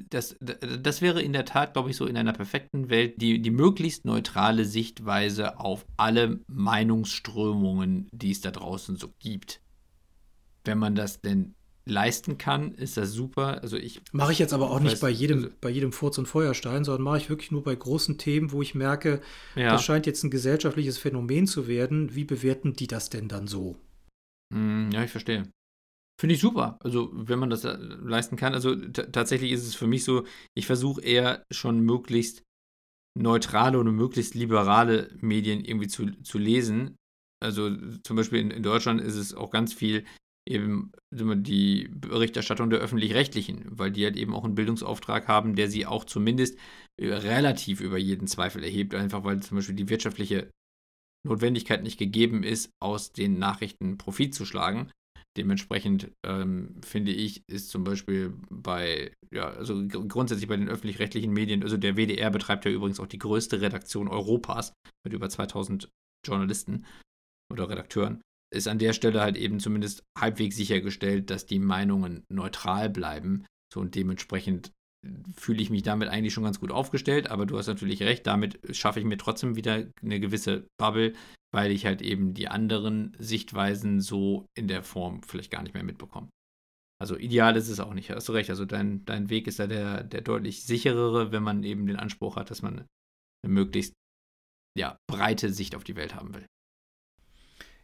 B: das, das wäre in der Tat, glaube ich, so in einer perfekten Welt die, die möglichst neutrale Sichtweise auf alle Meinungsströmungen, die es da draußen so gibt. Wenn man das denn leisten kann, ist das super. Also ich
C: mache ich jetzt aber auch nicht bei jedem also, bei jedem Furz und Feuerstein, sondern mache ich wirklich nur bei großen Themen, wo ich merke, ja. das scheint jetzt ein gesellschaftliches Phänomen zu werden. Wie bewerten die das denn dann so?
B: Hm, ja, ich verstehe. Finde ich super. Also, wenn man das äh, leisten kann. Also, tatsächlich ist es für mich so, ich versuche eher schon möglichst neutrale oder möglichst liberale Medien irgendwie zu, zu lesen. Also, zum Beispiel in, in Deutschland ist es auch ganz viel eben die Berichterstattung der öffentlich-rechtlichen, weil die halt eben auch einen Bildungsauftrag haben, der sie auch zumindest äh, relativ über jeden Zweifel erhebt, einfach weil zum Beispiel die wirtschaftliche Notwendigkeit nicht gegeben ist, aus den Nachrichten Profit zu schlagen. Dementsprechend ähm, finde ich, ist zum Beispiel bei, ja, also grundsätzlich bei den öffentlich-rechtlichen Medien, also der WDR betreibt ja übrigens auch die größte Redaktion Europas mit über 2000 Journalisten oder Redakteuren ist an der Stelle halt eben zumindest halbwegs sichergestellt, dass die Meinungen neutral bleiben. So und dementsprechend fühle ich mich damit eigentlich schon ganz gut aufgestellt, aber du hast natürlich recht, damit schaffe ich mir trotzdem wieder eine gewisse Bubble, weil ich halt eben die anderen Sichtweisen so in der Form vielleicht gar nicht mehr mitbekomme. Also ideal ist es auch nicht, hast du recht. Also dein, dein Weg ist da der, der deutlich sicherere, wenn man eben den Anspruch hat, dass man eine möglichst ja, breite Sicht auf die Welt haben will.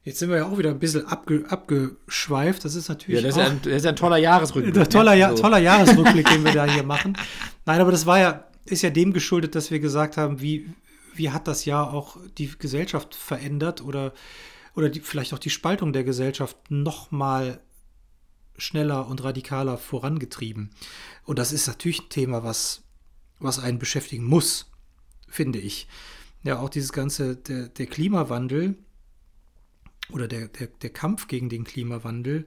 C: Jetzt sind wir ja auch wieder ein bisschen abge, abgeschweift. Das ist natürlich.
B: Ja, das, ist ein, das ist ein toller Jahresrückblick.
C: Ein toller, ja, so. toller Jahresrückblick, den wir da hier machen. Nein, aber das war ja, ist ja dem geschuldet, dass wir gesagt haben, wie, wie hat das Jahr auch die Gesellschaft verändert oder, oder die, vielleicht auch die Spaltung der Gesellschaft noch mal schneller und radikaler vorangetrieben. Und das ist natürlich ein Thema, was, was einen beschäftigen muss, finde ich. Ja, auch dieses ganze, der, der Klimawandel oder der, der, der Kampf gegen den Klimawandel,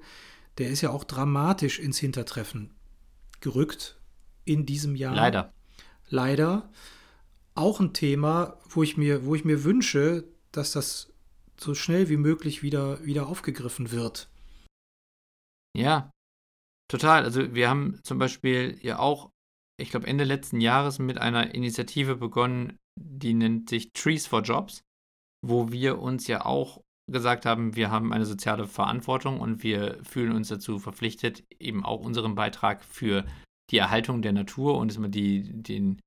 C: der ist ja auch dramatisch ins Hintertreffen gerückt in diesem Jahr.
B: Leider.
C: Leider. Auch ein Thema, wo ich mir, wo ich mir wünsche, dass das so schnell wie möglich wieder, wieder aufgegriffen wird.
B: Ja, total. Also wir haben zum Beispiel ja auch, ich glaube, Ende letzten Jahres mit einer Initiative begonnen, die nennt sich Trees for Jobs, wo wir uns ja auch gesagt haben, wir haben eine soziale Verantwortung und wir fühlen uns dazu verpflichtet, eben auch unseren Beitrag für die Erhaltung der Natur und die, den,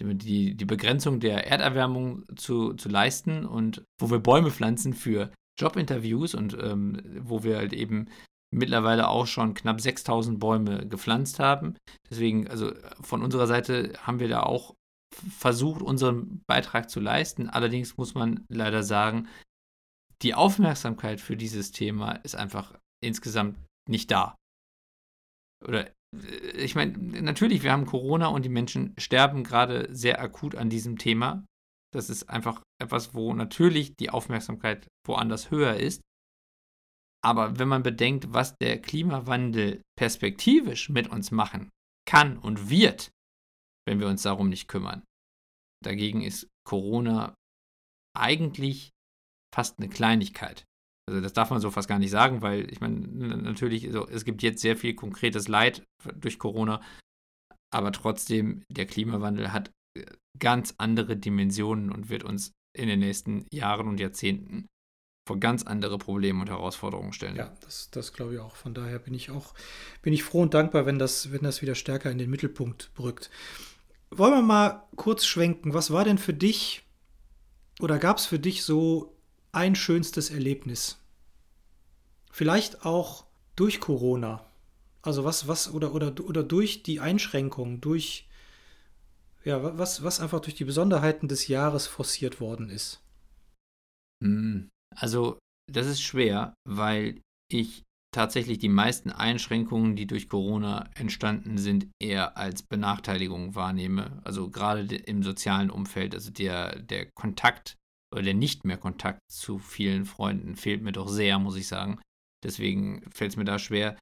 B: die, die Begrenzung der Erderwärmung zu, zu leisten und wo wir Bäume pflanzen für Jobinterviews und ähm, wo wir halt eben mittlerweile auch schon knapp 6000 Bäume gepflanzt haben. Deswegen, also von unserer Seite haben wir da auch versucht, unseren Beitrag zu leisten. Allerdings muss man leider sagen, die Aufmerksamkeit für dieses Thema ist einfach insgesamt nicht da. Oder äh, ich meine, natürlich, wir haben Corona und die Menschen sterben gerade sehr akut an diesem Thema. Das ist einfach etwas, wo natürlich die Aufmerksamkeit woanders höher ist. Aber wenn man bedenkt, was der Klimawandel perspektivisch mit uns machen kann und wird, wenn wir uns darum nicht kümmern, dagegen ist Corona eigentlich fast eine Kleinigkeit. Also das darf man so fast gar nicht sagen, weil ich meine, natürlich, also es gibt jetzt sehr viel konkretes Leid durch Corona, aber trotzdem, der Klimawandel hat äh, ganz andere Dimensionen und wird uns in den nächsten Jahren und Jahrzehnten vor ganz andere Probleme und Herausforderungen stellen.
C: Ja, das, das glaube ich auch. Von daher bin ich auch, bin ich froh und dankbar, wenn das, wenn das wieder stärker in den Mittelpunkt rückt. Wollen wir mal kurz schwenken. Was war denn für dich oder gab es für dich so ein schönstes Erlebnis? Vielleicht auch durch Corona. Also was, was, oder, oder, oder durch die Einschränkungen, durch, ja, was, was einfach durch die Besonderheiten des Jahres forciert worden ist.
B: Hm, also, das ist schwer, weil ich tatsächlich die meisten Einschränkungen, die durch Corona entstanden sind, eher als Benachteiligung wahrnehme. Also gerade im sozialen Umfeld, also der, der Kontakt der nicht mehr Kontakt zu vielen Freunden fehlt mir doch sehr, muss ich sagen. Deswegen fällt es mir da schwer.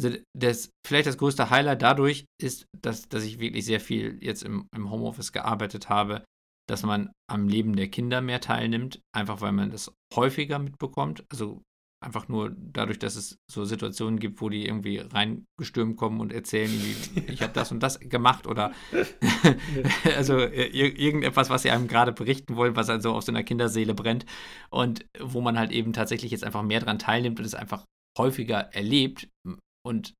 B: Also das, vielleicht das größte Highlight dadurch ist, dass, dass ich wirklich sehr viel jetzt im, im Homeoffice gearbeitet habe, dass man am Leben der Kinder mehr teilnimmt, einfach weil man das häufiger mitbekommt. Also einfach nur dadurch, dass es so Situationen gibt, wo die irgendwie reingestürmt kommen und erzählen, ich habe das und das gemacht oder also äh, irgendetwas, was sie einem gerade berichten wollen, was also auf so einer Kinderseele brennt und wo man halt eben tatsächlich jetzt einfach mehr dran teilnimmt und es einfach häufiger erlebt und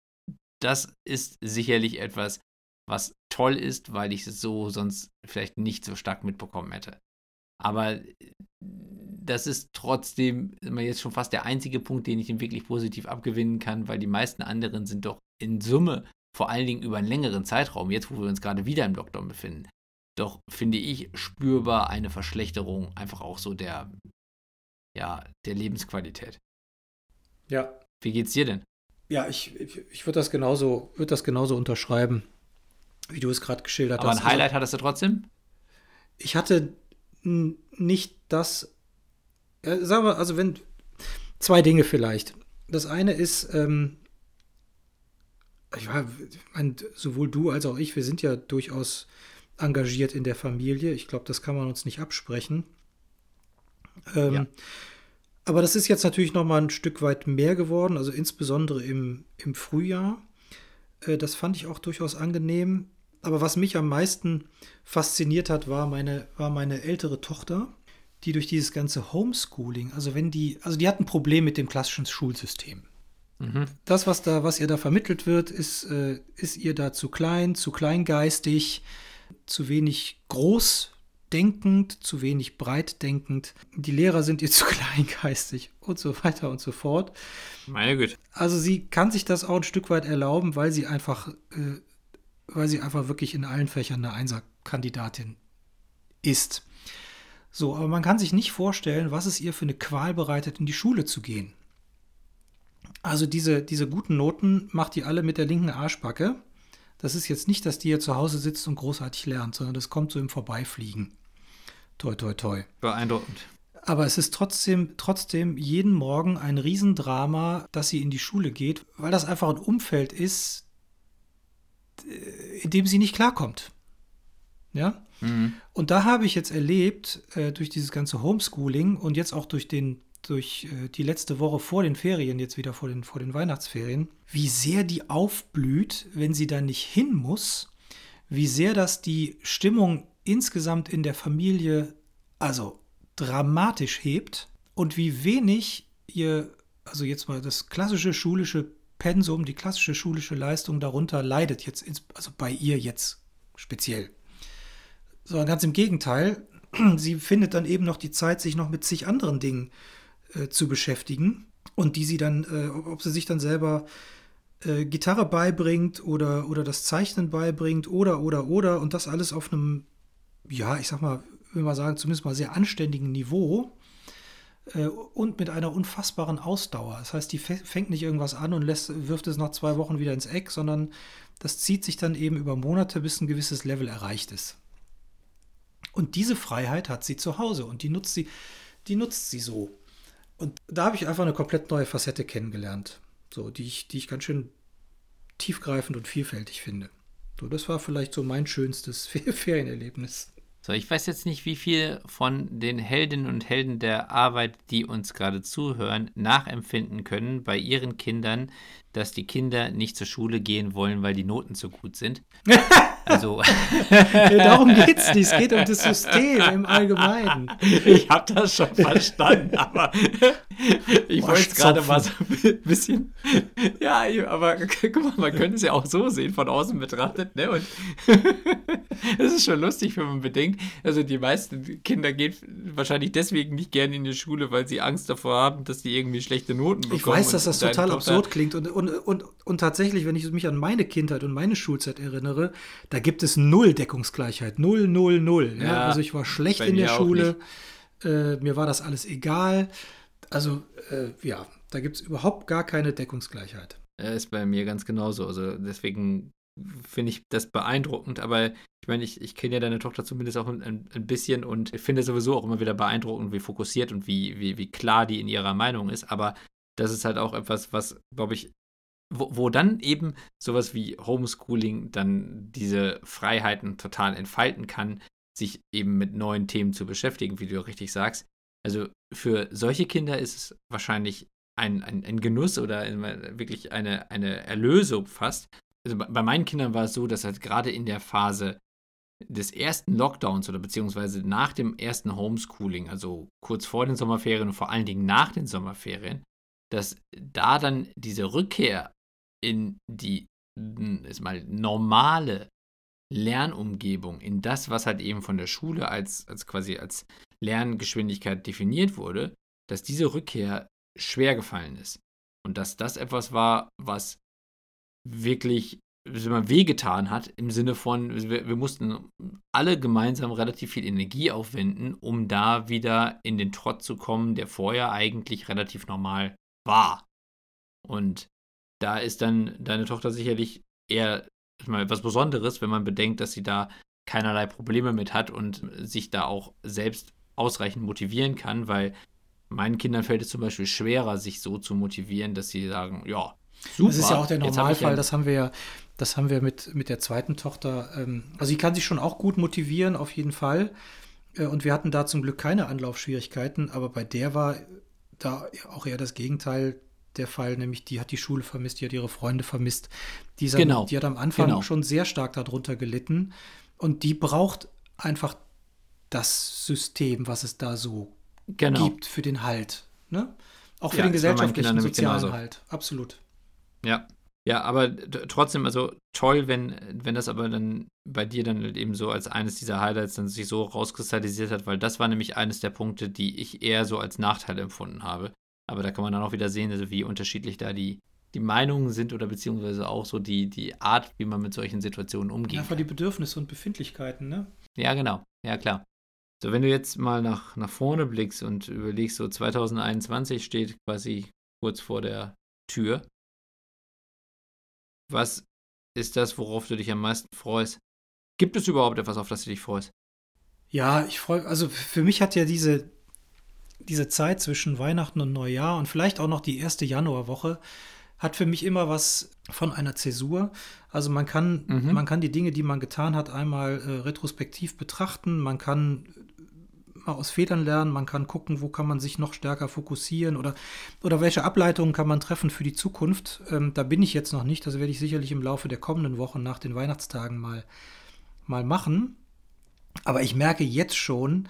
B: das ist sicherlich etwas, was toll ist, weil ich es so sonst vielleicht nicht so stark mitbekommen hätte. Aber das ist trotzdem immer jetzt schon fast der einzige Punkt, den ich ihm wirklich positiv abgewinnen kann, weil die meisten anderen sind doch in Summe, vor allen Dingen über einen längeren Zeitraum, jetzt wo wir uns gerade wieder im Lockdown befinden, doch finde ich spürbar eine Verschlechterung einfach auch so der, ja, der Lebensqualität.
C: Ja.
B: Wie geht's dir denn?
C: Ja, ich, ich würde das genauso, würde das genauso unterschreiben, wie du es gerade geschildert
B: Aber
C: hast.
B: Aber ein Highlight hattest du trotzdem?
C: Ich hatte nicht das, äh, sagen wir, also wenn, zwei Dinge vielleicht. Das eine ist, ähm, ich meine, sowohl du als auch ich, wir sind ja durchaus engagiert in der Familie. Ich glaube, das kann man uns nicht absprechen. Ähm, ja. Aber das ist jetzt natürlich noch mal ein Stück weit mehr geworden, also insbesondere im, im Frühjahr. Äh, das fand ich auch durchaus angenehm. Aber was mich am meisten fasziniert hat, war meine, war meine ältere Tochter, die durch dieses ganze Homeschooling, also wenn die, also die hat ein Problem mit dem klassischen Schulsystem. Mhm. Das, was da, was ihr da vermittelt wird, ist, äh, ist ihr da zu klein, zu kleingeistig, zu wenig großdenkend, zu wenig breitdenkend. Die Lehrer sind ihr zu kleingeistig und so weiter und so fort.
B: Meine Güte.
C: Also sie kann sich das auch ein Stück weit erlauben, weil sie einfach äh, weil sie einfach wirklich in allen Fächern eine Einserkandidatin ist. So, aber man kann sich nicht vorstellen, was es ihr für eine Qual bereitet, in die Schule zu gehen. Also diese, diese guten Noten macht die alle mit der linken Arschbacke. Das ist jetzt nicht, dass die hier zu Hause sitzt und großartig lernt, sondern das kommt so im Vorbeifliegen. Toi, toi, toi.
B: Beeindruckend.
C: Aber es ist trotzdem, trotzdem jeden Morgen ein Riesendrama, dass sie in die Schule geht, weil das einfach ein Umfeld ist, äh, in dem sie nicht klarkommt. Ja? Mhm. Und da habe ich jetzt erlebt, äh, durch dieses ganze Homeschooling und jetzt auch durch den durch äh, die letzte Woche vor den Ferien, jetzt wieder vor den, vor den Weihnachtsferien, wie sehr die aufblüht, wenn sie da nicht hin muss, wie sehr das die Stimmung insgesamt in der Familie, also dramatisch hebt und wie wenig ihr, also jetzt mal das klassische schulische Pensum, die klassische schulische Leistung darunter leidet, jetzt, also bei ihr jetzt speziell. Sondern ganz im Gegenteil, sie findet dann eben noch die Zeit, sich noch mit zig anderen Dingen äh, zu beschäftigen und die sie dann, äh, ob sie sich dann selber äh, Gitarre beibringt oder, oder das Zeichnen beibringt oder, oder, oder und das alles auf einem, ja, ich sag mal, will mal sagen, zumindest mal sehr anständigen Niveau äh, und mit einer unfassbaren Ausdauer. Das heißt, die fängt nicht irgendwas an und lässt, wirft es nach zwei Wochen wieder ins Eck, sondern das zieht sich dann eben über Monate, bis ein gewisses Level erreicht ist. Und diese Freiheit hat sie zu Hause und die nutzt sie, die nutzt sie so. Und da habe ich einfach eine komplett neue Facette kennengelernt, so, die ich, die ich ganz schön tiefgreifend und vielfältig finde. So, das war vielleicht so mein schönstes Ferienerlebnis.
B: So, ich weiß jetzt nicht, wie viel von den Heldinnen und Helden der Arbeit, die uns gerade zuhören, nachempfinden können bei ihren Kindern, dass die Kinder nicht zur Schule gehen wollen, weil die Noten zu gut sind. Also.
C: ja, darum geht es nicht. Es geht um das System im Allgemeinen.
B: Ich habe das schon verstanden, aber ich wollte es gerade mal so ein bisschen. Ja, aber guck mal, man könnte es ja auch so sehen, von außen betrachtet. Ne? Und es ist schon lustig, wenn man bedenkt, also die meisten Kinder gehen wahrscheinlich deswegen nicht gerne in die Schule, weil sie Angst davor haben, dass die irgendwie schlechte Noten bekommen.
C: Ich weiß, dass das total absurd klingt. Und, und, und, und tatsächlich, wenn ich mich an meine Kindheit und meine Schulzeit erinnere, da gibt es null Deckungsgleichheit. Null, null, null. Ja? Ja, also ich war schlecht in der Schule. Äh, mir war das alles egal. Also äh, ja, da gibt es überhaupt gar keine Deckungsgleichheit.
B: Ist bei mir ganz genauso. Also deswegen finde ich das beeindruckend. Aber ich meine, ich, ich kenne ja deine Tochter zumindest auch ein, ein bisschen und finde sowieso auch immer wieder beeindruckend, wie fokussiert und wie, wie, wie klar die in ihrer Meinung ist. Aber das ist halt auch etwas, was, glaube ich, wo, wo dann eben sowas wie Homeschooling dann diese Freiheiten total entfalten kann, sich eben mit neuen Themen zu beschäftigen, wie du richtig sagst. Also für solche Kinder ist es wahrscheinlich ein, ein, ein Genuss oder wirklich eine, eine Erlösung fast. Also bei meinen Kindern war es so, dass halt gerade in der Phase des ersten Lockdowns oder beziehungsweise nach dem ersten Homeschooling, also kurz vor den Sommerferien und vor allen Dingen nach den Sommerferien, dass da dann diese Rückkehr in die hm, ist mal normale Lernumgebung, in das, was halt eben von der Schule als, als quasi als Lerngeschwindigkeit definiert wurde, dass diese Rückkehr schwer gefallen ist. Und dass das etwas war, was wirklich wehgetan hat, im Sinne von, wir, wir, mussten alle gemeinsam relativ viel Energie aufwenden, um da wieder in den Trott zu kommen, der vorher eigentlich relativ normal war. Und da ist dann deine Tochter sicherlich eher mal etwas Besonderes, wenn man bedenkt, dass sie da keinerlei Probleme mit hat und sich da auch selbst ausreichend motivieren kann, weil meinen Kindern fällt es zum Beispiel schwerer, sich so zu motivieren, dass sie sagen, ja,
C: super. Das ist ja auch der Normalfall, das haben wir ja, das haben wir mit, mit der zweiten Tochter. Ähm, also sie kann sich schon auch gut motivieren, auf jeden Fall. Äh, und wir hatten da zum Glück keine Anlaufschwierigkeiten, aber bei der war da auch eher das Gegenteil der Fall, nämlich die hat die Schule vermisst, die hat ihre Freunde vermisst. Die, genau. die hat am Anfang genau. schon sehr stark darunter gelitten und die braucht einfach das System, was es da so genau. gibt für den Halt. Ne? Auch für ja, den gesellschaftlichen sozialen genauso. Halt. Absolut.
B: Ja. Ja, aber trotzdem, also toll, wenn, wenn das aber dann bei dir dann halt eben so als eines dieser Highlights dann sich so rauskristallisiert hat, weil das war nämlich eines der Punkte, die ich eher so als Nachteil empfunden habe. Aber da kann man dann auch wieder sehen, also wie unterschiedlich da die, die Meinungen sind oder beziehungsweise auch so die, die Art, wie man mit solchen Situationen umgeht.
C: Einfach die Bedürfnisse und Befindlichkeiten, ne?
B: Ja, genau. Ja, klar. So, wenn du jetzt mal nach, nach vorne blickst und überlegst, so 2021 steht quasi kurz vor der Tür. Was ist das, worauf du dich am meisten freust? Gibt es überhaupt etwas, auf das du dich freust?
C: Ja, ich freue, also für mich hat ja diese, diese Zeit zwischen Weihnachten und Neujahr und vielleicht auch noch die erste Januarwoche, hat für mich immer was von einer Zäsur. Also man kann, mhm. man kann die Dinge, die man getan hat, einmal äh, retrospektiv betrachten. Man kann mal aus Fehlern lernen. Man kann gucken, wo kann man sich noch stärker fokussieren oder, oder welche Ableitungen kann man treffen für die Zukunft. Ähm, da bin ich jetzt noch nicht. Das werde ich sicherlich im Laufe der kommenden Wochen nach den Weihnachtstagen mal, mal machen. Aber ich merke jetzt schon,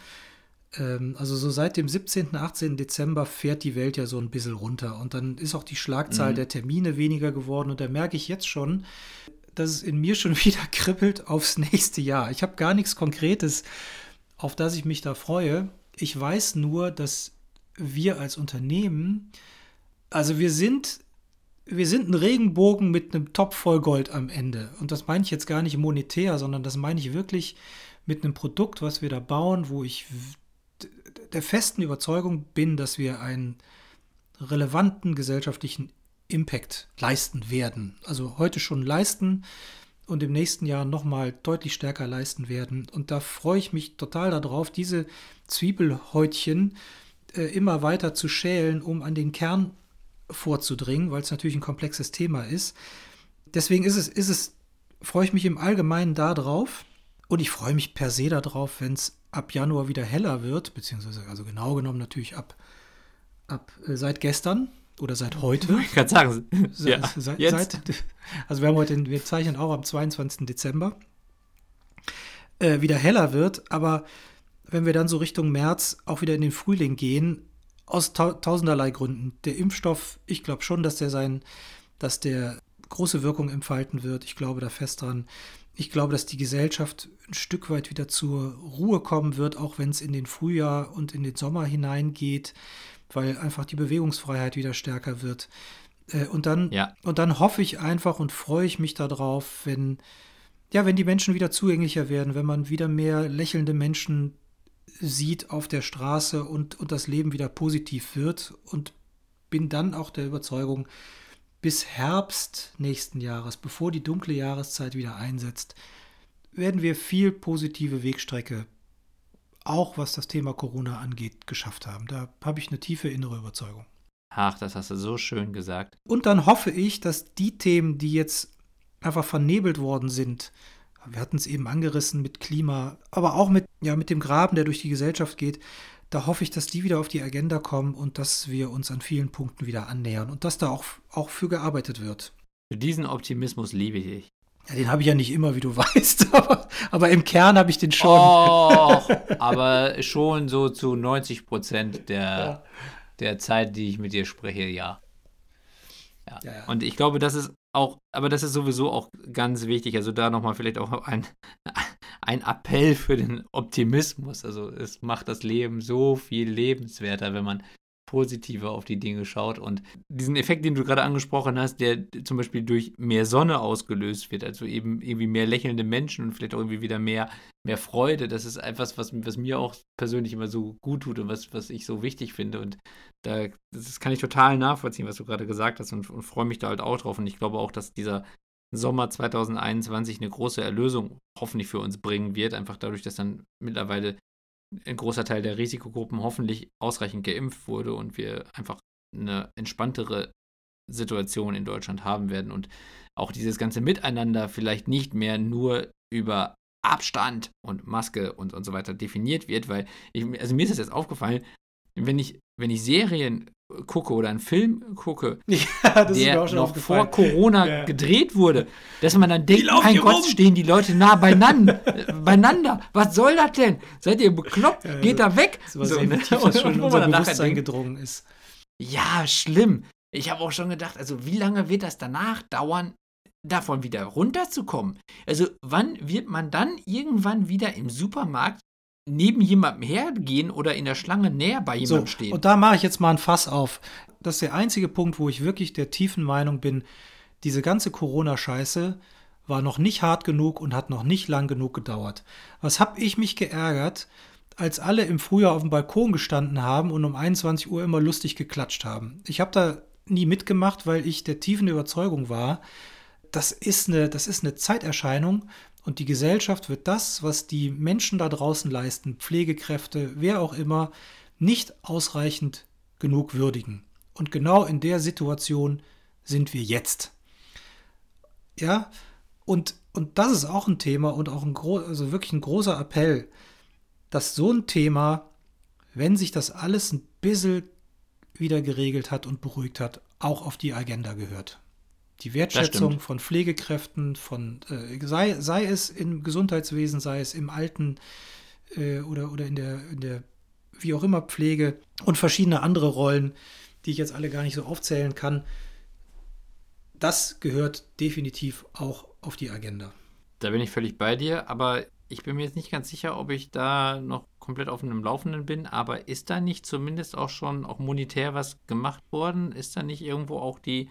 C: ähm, also so seit dem 17., 18. Dezember fährt die Welt ja so ein bisschen runter. Und dann ist auch die Schlagzahl mhm. der Termine weniger geworden. Und da merke ich jetzt schon, dass es in mir schon wieder kribbelt aufs nächste Jahr. Ich habe gar nichts Konkretes, auf das ich mich da freue. Ich weiß nur, dass wir als Unternehmen, also wir sind, wir sind ein Regenbogen mit einem Topf voll Gold am Ende. Und das meine ich jetzt gar nicht monetär, sondern das meine ich wirklich mit einem Produkt, was wir da bauen, wo ich der festen Überzeugung bin, dass wir einen relevanten gesellschaftlichen Impact leisten werden. Also heute schon leisten und im nächsten Jahr nochmal deutlich stärker leisten werden. Und da freue ich mich total darauf, diese Zwiebelhäutchen äh, immer weiter zu schälen, um an den Kern vorzudringen, weil es natürlich ein komplexes Thema ist. Deswegen ist es, ist es, freue ich mich im Allgemeinen darauf und ich freue mich per se darauf, wenn es ab Januar wieder heller wird, beziehungsweise also genau genommen natürlich ab, ab äh, seit gestern oder seit heute.
B: Ich kann sagen,
C: Se ja, seit, jetzt. Seit, also wir haben heute, wir zeichnen auch am 22. Dezember, äh, wieder heller wird, aber wenn wir dann so Richtung März auch wieder in den Frühling gehen, aus ta tausenderlei Gründen. Der Impfstoff, ich glaube schon, dass der sein, dass der große Wirkung entfalten wird. Ich glaube da fest dran ich glaube, dass die Gesellschaft ein Stück weit wieder zur Ruhe kommen wird, auch wenn es in den Frühjahr und in den Sommer hineingeht, weil einfach die Bewegungsfreiheit wieder stärker wird. Äh, und dann, ja. und dann hoffe ich einfach und freue ich mich darauf, wenn, ja, wenn die Menschen wieder zugänglicher werden, wenn man wieder mehr lächelnde Menschen sieht auf der Straße und, und das Leben wieder positiv wird und bin dann auch der Überzeugung, bis Herbst nächsten Jahres, bevor die dunkle Jahreszeit wieder einsetzt, werden wir viel positive Wegstrecke, auch was das Thema Corona angeht, geschafft haben. Da habe ich eine tiefe innere Überzeugung.
B: Ach, das hast du so schön gesagt.
C: Und dann hoffe ich, dass die Themen, die jetzt einfach vernebelt worden sind, wir hatten es eben angerissen mit Klima, aber auch mit, ja, mit dem Graben, der durch die Gesellschaft geht, da hoffe ich, dass die wieder auf die Agenda kommen und dass wir uns an vielen Punkten wieder annähern und dass da auch, auch für gearbeitet wird.
B: Für diesen Optimismus liebe ich.
C: Ja, den habe ich ja nicht immer, wie du weißt, aber, aber im Kern habe ich den schon.
B: Oh, aber schon so zu 90 Prozent der, ja. der Zeit, die ich mit dir spreche, ja. Ja. ja, ja. Und ich glaube, das ist auch, aber das ist sowieso auch ganz wichtig. Also da nochmal vielleicht auch ein, ein Appell für den Optimismus. Also es macht das Leben so viel lebenswerter, wenn man positiver auf die Dinge schaut. Und diesen Effekt, den du gerade angesprochen hast, der zum Beispiel durch mehr Sonne ausgelöst wird, also eben irgendwie mehr lächelnde Menschen und vielleicht auch irgendwie wieder mehr, mehr Freude, das ist etwas, was, was mir auch persönlich immer so gut tut und was, was ich so wichtig finde. Und da, das kann ich total nachvollziehen, was du gerade gesagt hast und, und freue mich da halt auch drauf. Und ich glaube auch, dass dieser Sommer 2021 eine große Erlösung hoffentlich für uns bringen wird, einfach dadurch, dass dann mittlerweile ein großer Teil der Risikogruppen hoffentlich ausreichend geimpft wurde und wir einfach eine entspanntere Situation in Deutschland haben werden und auch dieses ganze Miteinander vielleicht nicht mehr nur über Abstand und Maske und, und so weiter definiert wird, weil ich, also mir ist das jetzt aufgefallen, wenn ich, wenn ich Serien gucke oder einen Film gucke, ja, der noch vor Corona ja. gedreht wurde, dass man dann denkt, mein Gott, rum. stehen die Leute nah beieinander, beieinander. Was soll das denn? Seid ihr bekloppt? Ja, Geht da weg?
C: Das war so, ne? was schon in unser Bewusstsein gedrungen ist.
B: Ja, schlimm. Ich habe auch schon gedacht, also wie lange wird das danach dauern, davon wieder runterzukommen? Also wann wird man dann irgendwann wieder im Supermarkt neben jemandem hergehen oder in der Schlange näher bei jemandem so, stehen.
C: Und da mache ich jetzt mal ein Fass auf. Das ist der einzige Punkt, wo ich wirklich der tiefen Meinung bin, diese ganze Corona-Scheiße war noch nicht hart genug und hat noch nicht lang genug gedauert. Was habe ich mich geärgert, als alle im Frühjahr auf dem Balkon gestanden haben und um 21 Uhr immer lustig geklatscht haben. Ich habe da nie mitgemacht, weil ich der tiefen Überzeugung war, das ist, eine, das ist eine Zeiterscheinung und die Gesellschaft wird das, was die Menschen da draußen leisten, Pflegekräfte, wer auch immer, nicht ausreichend genug würdigen. Und genau in der Situation sind wir jetzt. Ja, und, und das ist auch ein Thema und auch ein also wirklich ein großer Appell, dass so ein Thema, wenn sich das alles ein bisschen wieder geregelt hat und beruhigt hat, auch auf die Agenda gehört. Die Wertschätzung von Pflegekräften, von äh, sei, sei es im Gesundheitswesen, sei es im Alten äh, oder, oder in der, in der, wie auch immer, Pflege und verschiedene andere Rollen, die ich jetzt alle gar nicht so aufzählen kann. Das gehört definitiv auch auf die Agenda.
B: Da bin ich völlig bei dir, aber ich bin mir jetzt nicht ganz sicher, ob ich da noch komplett auf einem Laufenden bin, aber ist da nicht zumindest auch schon auch monetär was gemacht worden? Ist da nicht irgendwo auch die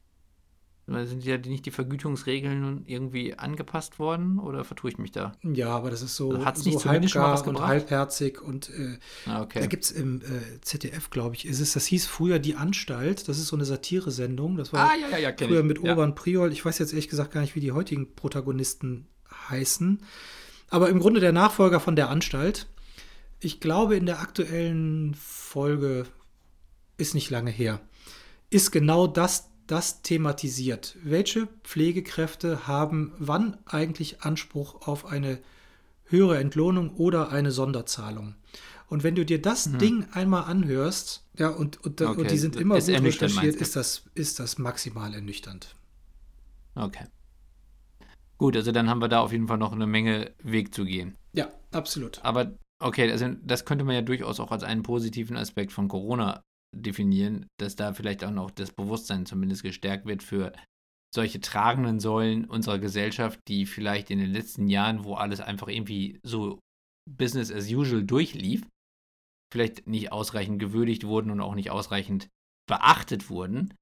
B: sind ja nicht die Vergütungsregeln irgendwie angepasst worden oder vertue ich mich da?
C: Ja, aber das ist so,
B: also Hat's
C: so
B: nicht
C: halbgar und halbherzig und äh,
B: ah, okay.
C: da gibt es im äh, ZDF, glaube ich, ist es, das hieß früher Die Anstalt, das ist so eine Satire-Sendung, das war
B: ah, ja, ja,
C: früher
B: ich.
C: mit Urban Priol, ich weiß jetzt ehrlich gesagt gar nicht, wie die heutigen Protagonisten heißen, aber im Grunde der Nachfolger von der Anstalt. Ich glaube, in der aktuellen Folge ist nicht lange her, ist genau das das thematisiert. Welche Pflegekräfte haben wann eigentlich Anspruch auf eine höhere Entlohnung oder eine Sonderzahlung? Und wenn du dir das mhm. Ding einmal anhörst, ja, und, und, okay. und die sind immer ist gut recherchiert, ist das, ist das maximal ernüchternd.
B: Okay. Gut, also dann haben wir da auf jeden Fall noch eine Menge Weg zu gehen.
C: Ja, absolut.
B: Aber okay, also das könnte man ja durchaus auch als einen positiven Aspekt von Corona definieren, dass da vielleicht auch noch das Bewusstsein zumindest gestärkt wird für solche tragenden Säulen unserer Gesellschaft, die vielleicht in den letzten Jahren, wo alles einfach irgendwie so Business as usual durchlief, vielleicht nicht ausreichend gewürdigt wurden und auch nicht ausreichend beachtet wurden.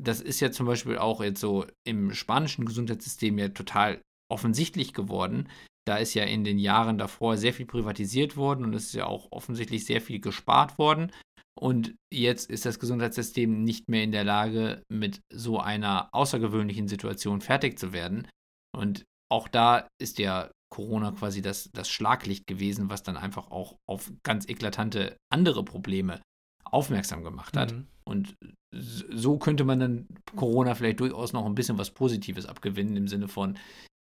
B: Das ist ja zum Beispiel auch jetzt so im spanischen Gesundheitssystem ja total offensichtlich geworden. Da ist ja in den Jahren davor sehr viel privatisiert worden und es ist ja auch offensichtlich sehr viel gespart worden. Und jetzt ist das Gesundheitssystem nicht mehr in der Lage, mit so einer außergewöhnlichen Situation fertig zu werden. Und auch da ist ja Corona quasi das, das Schlaglicht gewesen, was dann einfach auch auf ganz eklatante andere Probleme aufmerksam gemacht hat. Mhm. Und so könnte man dann Corona vielleicht durchaus noch ein bisschen was Positives abgewinnen, im Sinne von,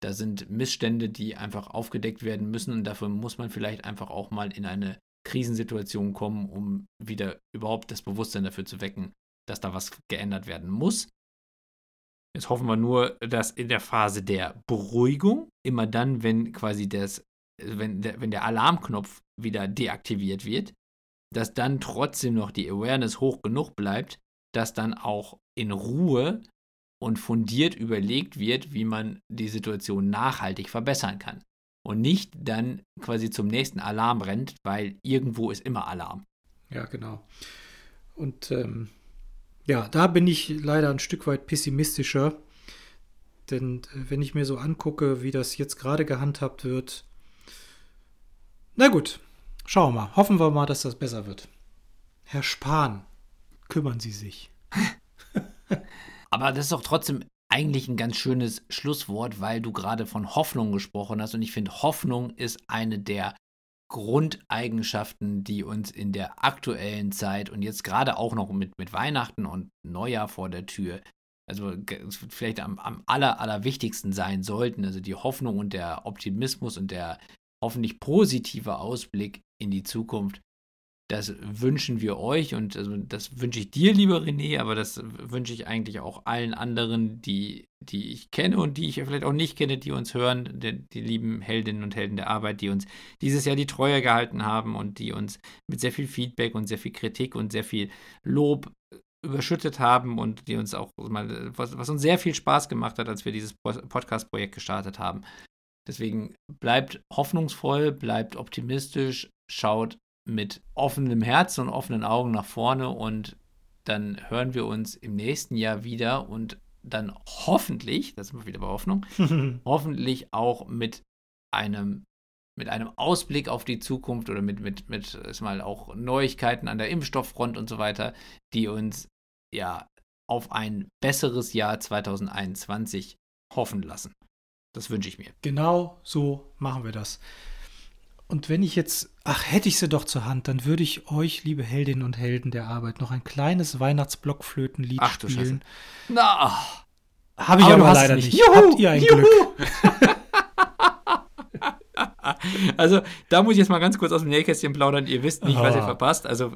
B: da sind Missstände, die einfach aufgedeckt werden müssen und dafür muss man vielleicht einfach auch mal in eine Krisensituation kommen, um wieder überhaupt das Bewusstsein dafür zu wecken, dass da was geändert werden muss. Jetzt hoffen wir nur, dass in der Phase der Beruhigung, immer dann, wenn quasi das, wenn der, wenn der Alarmknopf wieder deaktiviert wird, dass dann trotzdem noch die Awareness hoch genug bleibt, dass dann auch in Ruhe und fundiert überlegt wird, wie man die Situation nachhaltig verbessern kann und nicht dann quasi zum nächsten Alarm rennt, weil irgendwo ist immer Alarm.
C: Ja, genau. Und ähm, ja, da bin ich leider ein Stück weit pessimistischer. Denn äh, wenn ich mir so angucke, wie das jetzt gerade gehandhabt wird, na gut, schauen wir mal. Hoffen wir mal, dass das besser wird. Herr Spahn, kümmern Sie sich.
B: Aber das ist doch trotzdem eigentlich ein ganz schönes Schlusswort, weil du gerade von Hoffnung gesprochen hast. Und ich finde, Hoffnung ist eine der Grundeigenschaften, die uns in der aktuellen Zeit und jetzt gerade auch noch mit, mit Weihnachten und Neujahr vor der Tür, also vielleicht am, am aller, allerwichtigsten sein sollten. Also die Hoffnung und der Optimismus und der hoffentlich positive Ausblick in die Zukunft das wünschen wir euch und also das wünsche ich dir, lieber René, aber das wünsche ich eigentlich auch allen anderen, die, die ich kenne und die ich vielleicht auch nicht kenne, die uns hören, die, die lieben Heldinnen und Helden der Arbeit, die uns dieses Jahr die Treue gehalten haben und die uns mit sehr viel Feedback und sehr viel Kritik und sehr viel Lob überschüttet haben und die uns auch mal, was, was uns sehr viel Spaß gemacht hat, als wir dieses Podcast-Projekt gestartet haben. Deswegen bleibt hoffnungsvoll, bleibt optimistisch, schaut mit offenem Herz und offenen Augen nach vorne und dann hören wir uns im nächsten Jahr wieder und dann hoffentlich, das sind wir wieder bei Hoffnung, hoffentlich auch mit einem mit einem Ausblick auf die Zukunft oder mit, mit, mit mal auch Neuigkeiten an der Impfstofffront und so weiter, die uns ja auf ein besseres Jahr 2021 hoffen lassen. Das wünsche ich mir.
C: Genau so machen wir das. Und wenn ich jetzt, ach, hätte ich sie doch zur Hand, dann würde ich euch, liebe Heldinnen und Helden der Arbeit, noch ein kleines Weihnachtsblockflötenlied
B: Ach du
C: spielen.
B: Na,
C: Habe ich
B: Aber
C: aber, leider
B: nicht. Juhu,
C: Habt ihr ein
B: juhu.
C: Glück?
B: Also, da muss ich jetzt mal ganz kurz aus dem Nähkästchen plaudern. Ihr wisst nicht, was ihr
C: Ah.
B: verpasst. Also,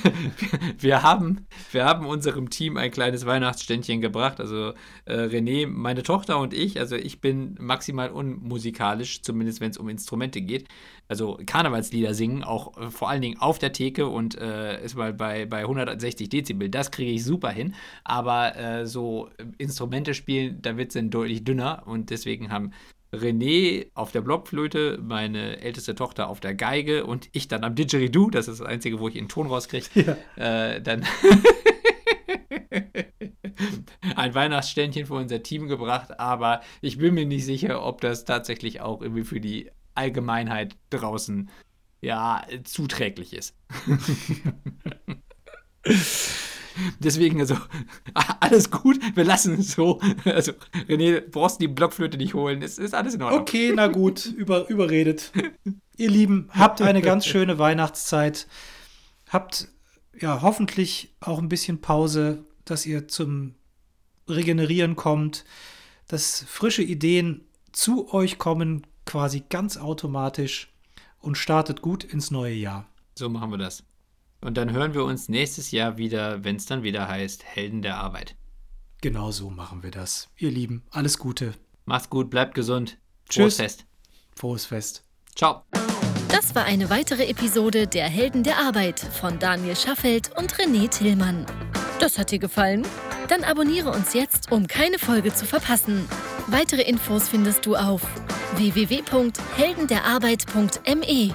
B: wir haben, wir haben unserem Team ein kleines Weihnachtsständchen gebracht. Also, äh, René, meine Tochter und ich. Also, ich bin maximal unmusikalisch, zumindest wenn es um Instrumente geht. Also, Karnevalslieder singen, auch äh, vor allen Dingen auf der Theke und äh, ist mal bei, bei 160 Dezibel. Das kriege ich super hin. Aber äh, so Instrumente spielen, da wird es dann deutlich dünner. Und deswegen haben René auf der Blockflöte, meine älteste Tochter auf der Geige und ich dann am Didgeridoo, das ist das Einzige, wo ich einen Ton rauskriege, äh, dann ein Weihnachtsständchen für unser Team gebracht, aber ich bin mir nicht sicher, ob das tatsächlich auch irgendwie für die Allgemeinheit draußen ja zuträglich ist. Deswegen, also, alles gut, wir lassen es so. Also, René, du brauchst die Blockflöte nicht holen, es ist alles in Ordnung.
C: Okay, na gut, über, überredet. Ihr Lieben, habt eine ganz schöne Weihnachtszeit. Habt ja hoffentlich auch ein bisschen Pause, dass ihr zum Regenerieren kommt, dass frische Ideen zu euch kommen, quasi ganz automatisch und startet gut ins neue Jahr.
B: So machen wir das. Und dann hören wir uns nächstes Jahr wieder, wenn es dann wieder heißt Helden der Arbeit.
C: Genau so machen wir das. Ihr Lieben, alles Gute.
B: Macht's gut, bleibt gesund.
C: Tschüss.
B: Frohes Fest.
C: Frohes Fest.
B: Ciao.
A: Das war eine weitere Episode der Helden der Arbeit von Daniel Schaffelt und René Tillmann. Das hat dir gefallen? Dann abonniere uns jetzt, um keine Folge zu verpassen. Weitere Infos findest du auf www.heldenderarbeit.me.